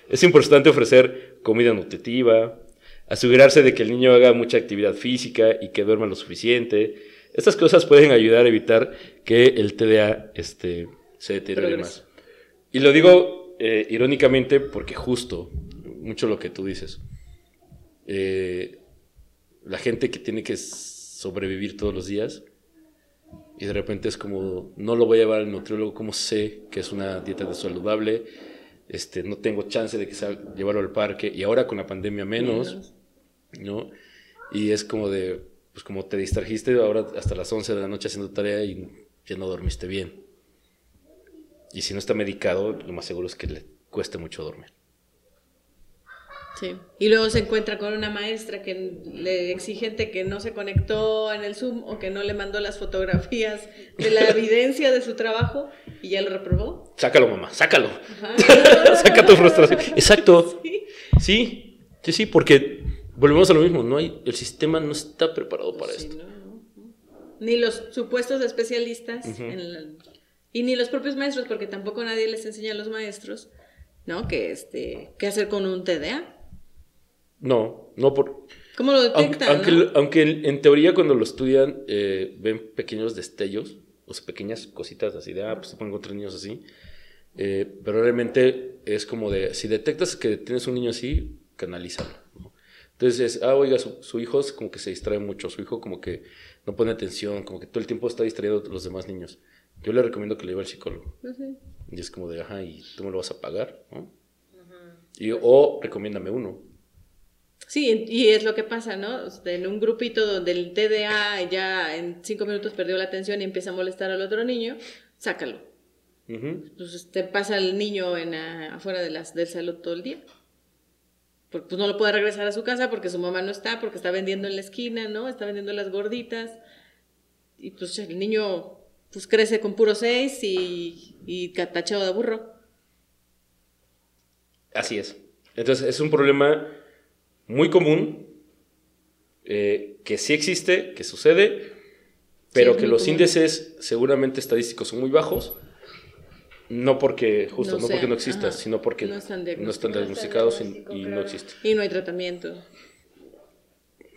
Es importante ofrecer comida nutritiva, asegurarse de que el niño haga mucha actividad física y que duerma lo suficiente. Estas cosas pueden ayudar a evitar que el TDA este, se deteriore más. Y lo digo eh, irónicamente porque justo, mucho lo que tú dices. Eh, la gente que tiene que sobrevivir todos los días y de repente es como, no lo voy a llevar al nutriólogo, ¿cómo sé que es una dieta saludable? Este, no tengo chance de que sal- llevarlo al parque y ahora con la pandemia menos, ¿no? Y es como de, pues como te distrajiste ahora hasta las 11 de la noche haciendo tarea y ya no dormiste bien. Y si no está medicado, lo más seguro es que le cueste mucho dormir. Sí. Y luego se encuentra con una maestra que le exigente que no se conectó en el Zoom o que no le mandó las fotografías de la evidencia de su trabajo y ya lo reprobó. Sácalo, mamá, sácalo. Saca tu frustración. Exacto. Sí. Sí, sí, sí, porque volvemos a lo mismo, no hay, el sistema no está preparado para Sí, esto. no, no, no. Ni los supuestos especialistas en la- y ni los propios maestros, porque tampoco nadie les enseña a los maestros, ¿no? Que este, qué hacer con un TDA. No, no por... ¿Cómo lo detectan? aunque, no? aunque en, en teoría cuando lo estudian eh, ven pequeños destellos, o sea, pequeñas cositas así de, ah, pues se pueden encontrar niños así, eh, pero realmente es como de, si detectas que tienes un niño así, canalízalo. ¿no? Entonces, es, ah, oiga, su, su hijo es como que se distrae mucho, su hijo como que no pone atención, como que todo el tiempo está distraído de los demás niños. Yo le recomiendo que le lleve al psicólogo. Pues sí. Y es como de, ajá, ¿y tú me lo vas a pagar? ¿no? Y, o recomiéndame uno. Sí, y es lo que pasa, ¿no? O sea, En un grupito donde el TDA ya en cinco minutos perdió la atención y empieza a molestar al otro niño, sácalo. Ujú. Entonces te pasa el niño en, afuera de las, del salón todo el día. Porque pues no lo puede regresar a su casa porque su mamá no está, porque está vendiendo en la esquina, ¿no? Está vendiendo las gorditas. Y pues el niño pues crece con puro seis y, y catachado de burro. Así es. Entonces es un problema muy común, eh, que sí existe, que sucede, pero que los común. índices seguramente estadísticos son muy bajos, no porque, justo, No no, porque no exista, ajá. sino porque No están no diagnosticados. están diagnosticados y, No están y no diagnosticados, existe. Y no hay tratamiento.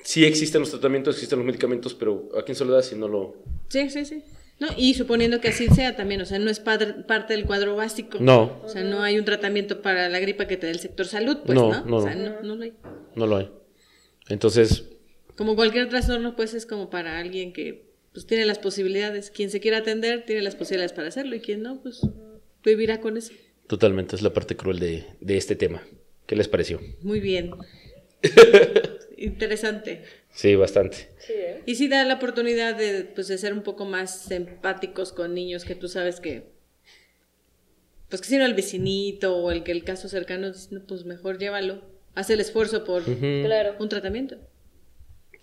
Sí existen los tratamientos, existen los medicamentos, pero aquí en Soledad si no lo... Sí, sí, sí. No, y suponiendo que así sea también, o sea, no es padre- parte del cuadro básico. No, O sea, no hay un tratamiento para la gripa que te dé el sector salud, pues, No, ¿no? no, O sea, no lo hay. No lo hay. Entonces, Como cualquier trastorno, pues es como para alguien que pues tiene las posibilidades. Quien se quiera atender tiene las posibilidades para hacerlo y quien no, pues vivirá con eso. totalmente es la parte cruel de, de este tema. ¿Qué les pareció? Muy bien. Interesante. Sí, bastante. Sí, ¿eh? Y sí da la oportunidad de, pues, de ser un poco más empáticos con niños que tú sabes que, pues que si no el vecinito o el que el caso cercano, dice, "No, pues mejor llévalo. Haz el esfuerzo por Claro. un tratamiento.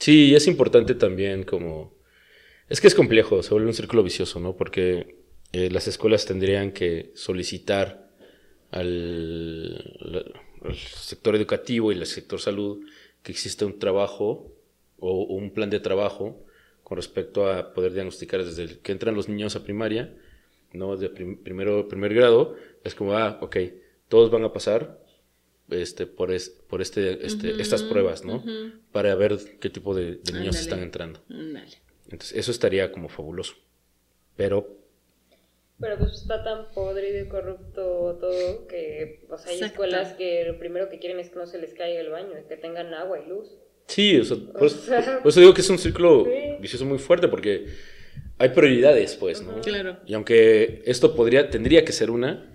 Sí, y es importante también como... Es que es complejo, se vuelve un círculo vicioso, ¿no? Porque eh, las escuelas tendrían que solicitar al, sector educativo y al sector salud que exista un trabajo o un plan de trabajo con respecto a poder diagnosticar desde el que entran los niños a primaria, ¿no? De prim- primero, primer grado, es como, ah, ok, todos van a pasar este, por, es- por este, este, estas pruebas, ¿no? Para ver qué tipo de, de niños Ándale. están entrando. Dale. Entonces, eso estaría como fabuloso. Pero, Pero pues está tan podrido y corrupto todo que pues hay Exacto. escuelas que lo primero que quieren es que no se les caiga el baño, que tengan agua y luz. sí, o sea, por, eso, sea, por eso digo que es un círculo sí. vicioso muy fuerte, porque hay prioridades, pues, ¿no? Claro. Y aunque esto podría, tendría que ser una,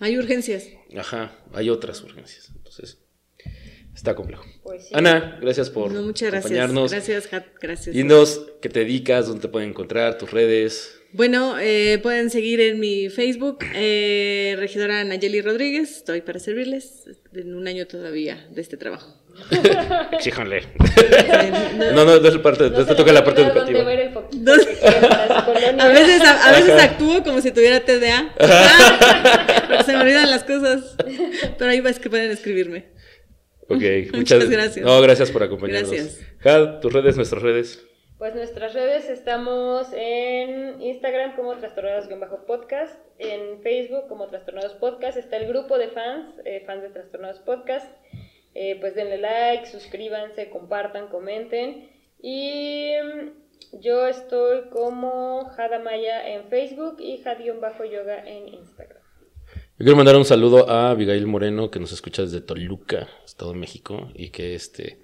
Hay urgencias. ajá, hay otras urgencias. Entonces, está complejo. Pues sí. Ana, gracias por No, muchas gracias. acompañarnos. Gracias, Hat. Gracias. Dinos qué te dedicas, dónde te pueden encontrar, tus redes. Bueno, eh, pueden seguir en mi Facebook, eh, regidora Nayeli Rodríguez. Estoy para servirles en un año todavía de este trabajo. Exíjanle. No, no, no es parte, No te toca la parte educativa. A veces, a, a veces actúo como si tuviera TDA. Se me olvidan las cosas. Pero ahí ves que pueden escribirme. Ok, Muchas gracias. No, gracias por acompañarnos. Gracias. Had, tus redes, nuestras redes. Pues nuestras redes estamos en Instagram como Trastornados-podcast, en Facebook como Trastornados Podcast, está el grupo de fans, eh, fans de Trastornados Podcast. Eh, pues denle like, suscríbanse, compartan, comenten. Y mm, yo estoy como Hadamaya en Facebook y Had-yoga en Instagram. Yo quiero mandar un saludo a Abigail Moreno, que nos escucha desde Toluca, Estado de México, y que este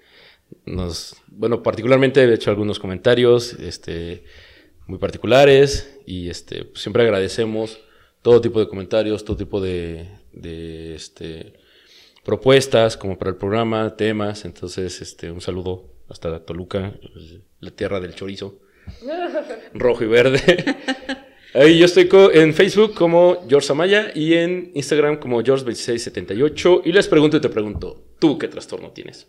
nos, bueno, particularmente he hecho algunos comentarios, este, muy particulares, y este, pues, siempre agradecemos todo tipo de comentarios, todo tipo de, de este, propuestas, como para el programa, temas, entonces, este, un saludo hasta Toluca, la tierra del chorizo, rojo y verde. Ahí yo estoy en Facebook como George Amaya y en Instagram como George2678. Y les pregunto y te pregunto, ¿tú qué trastorno tienes?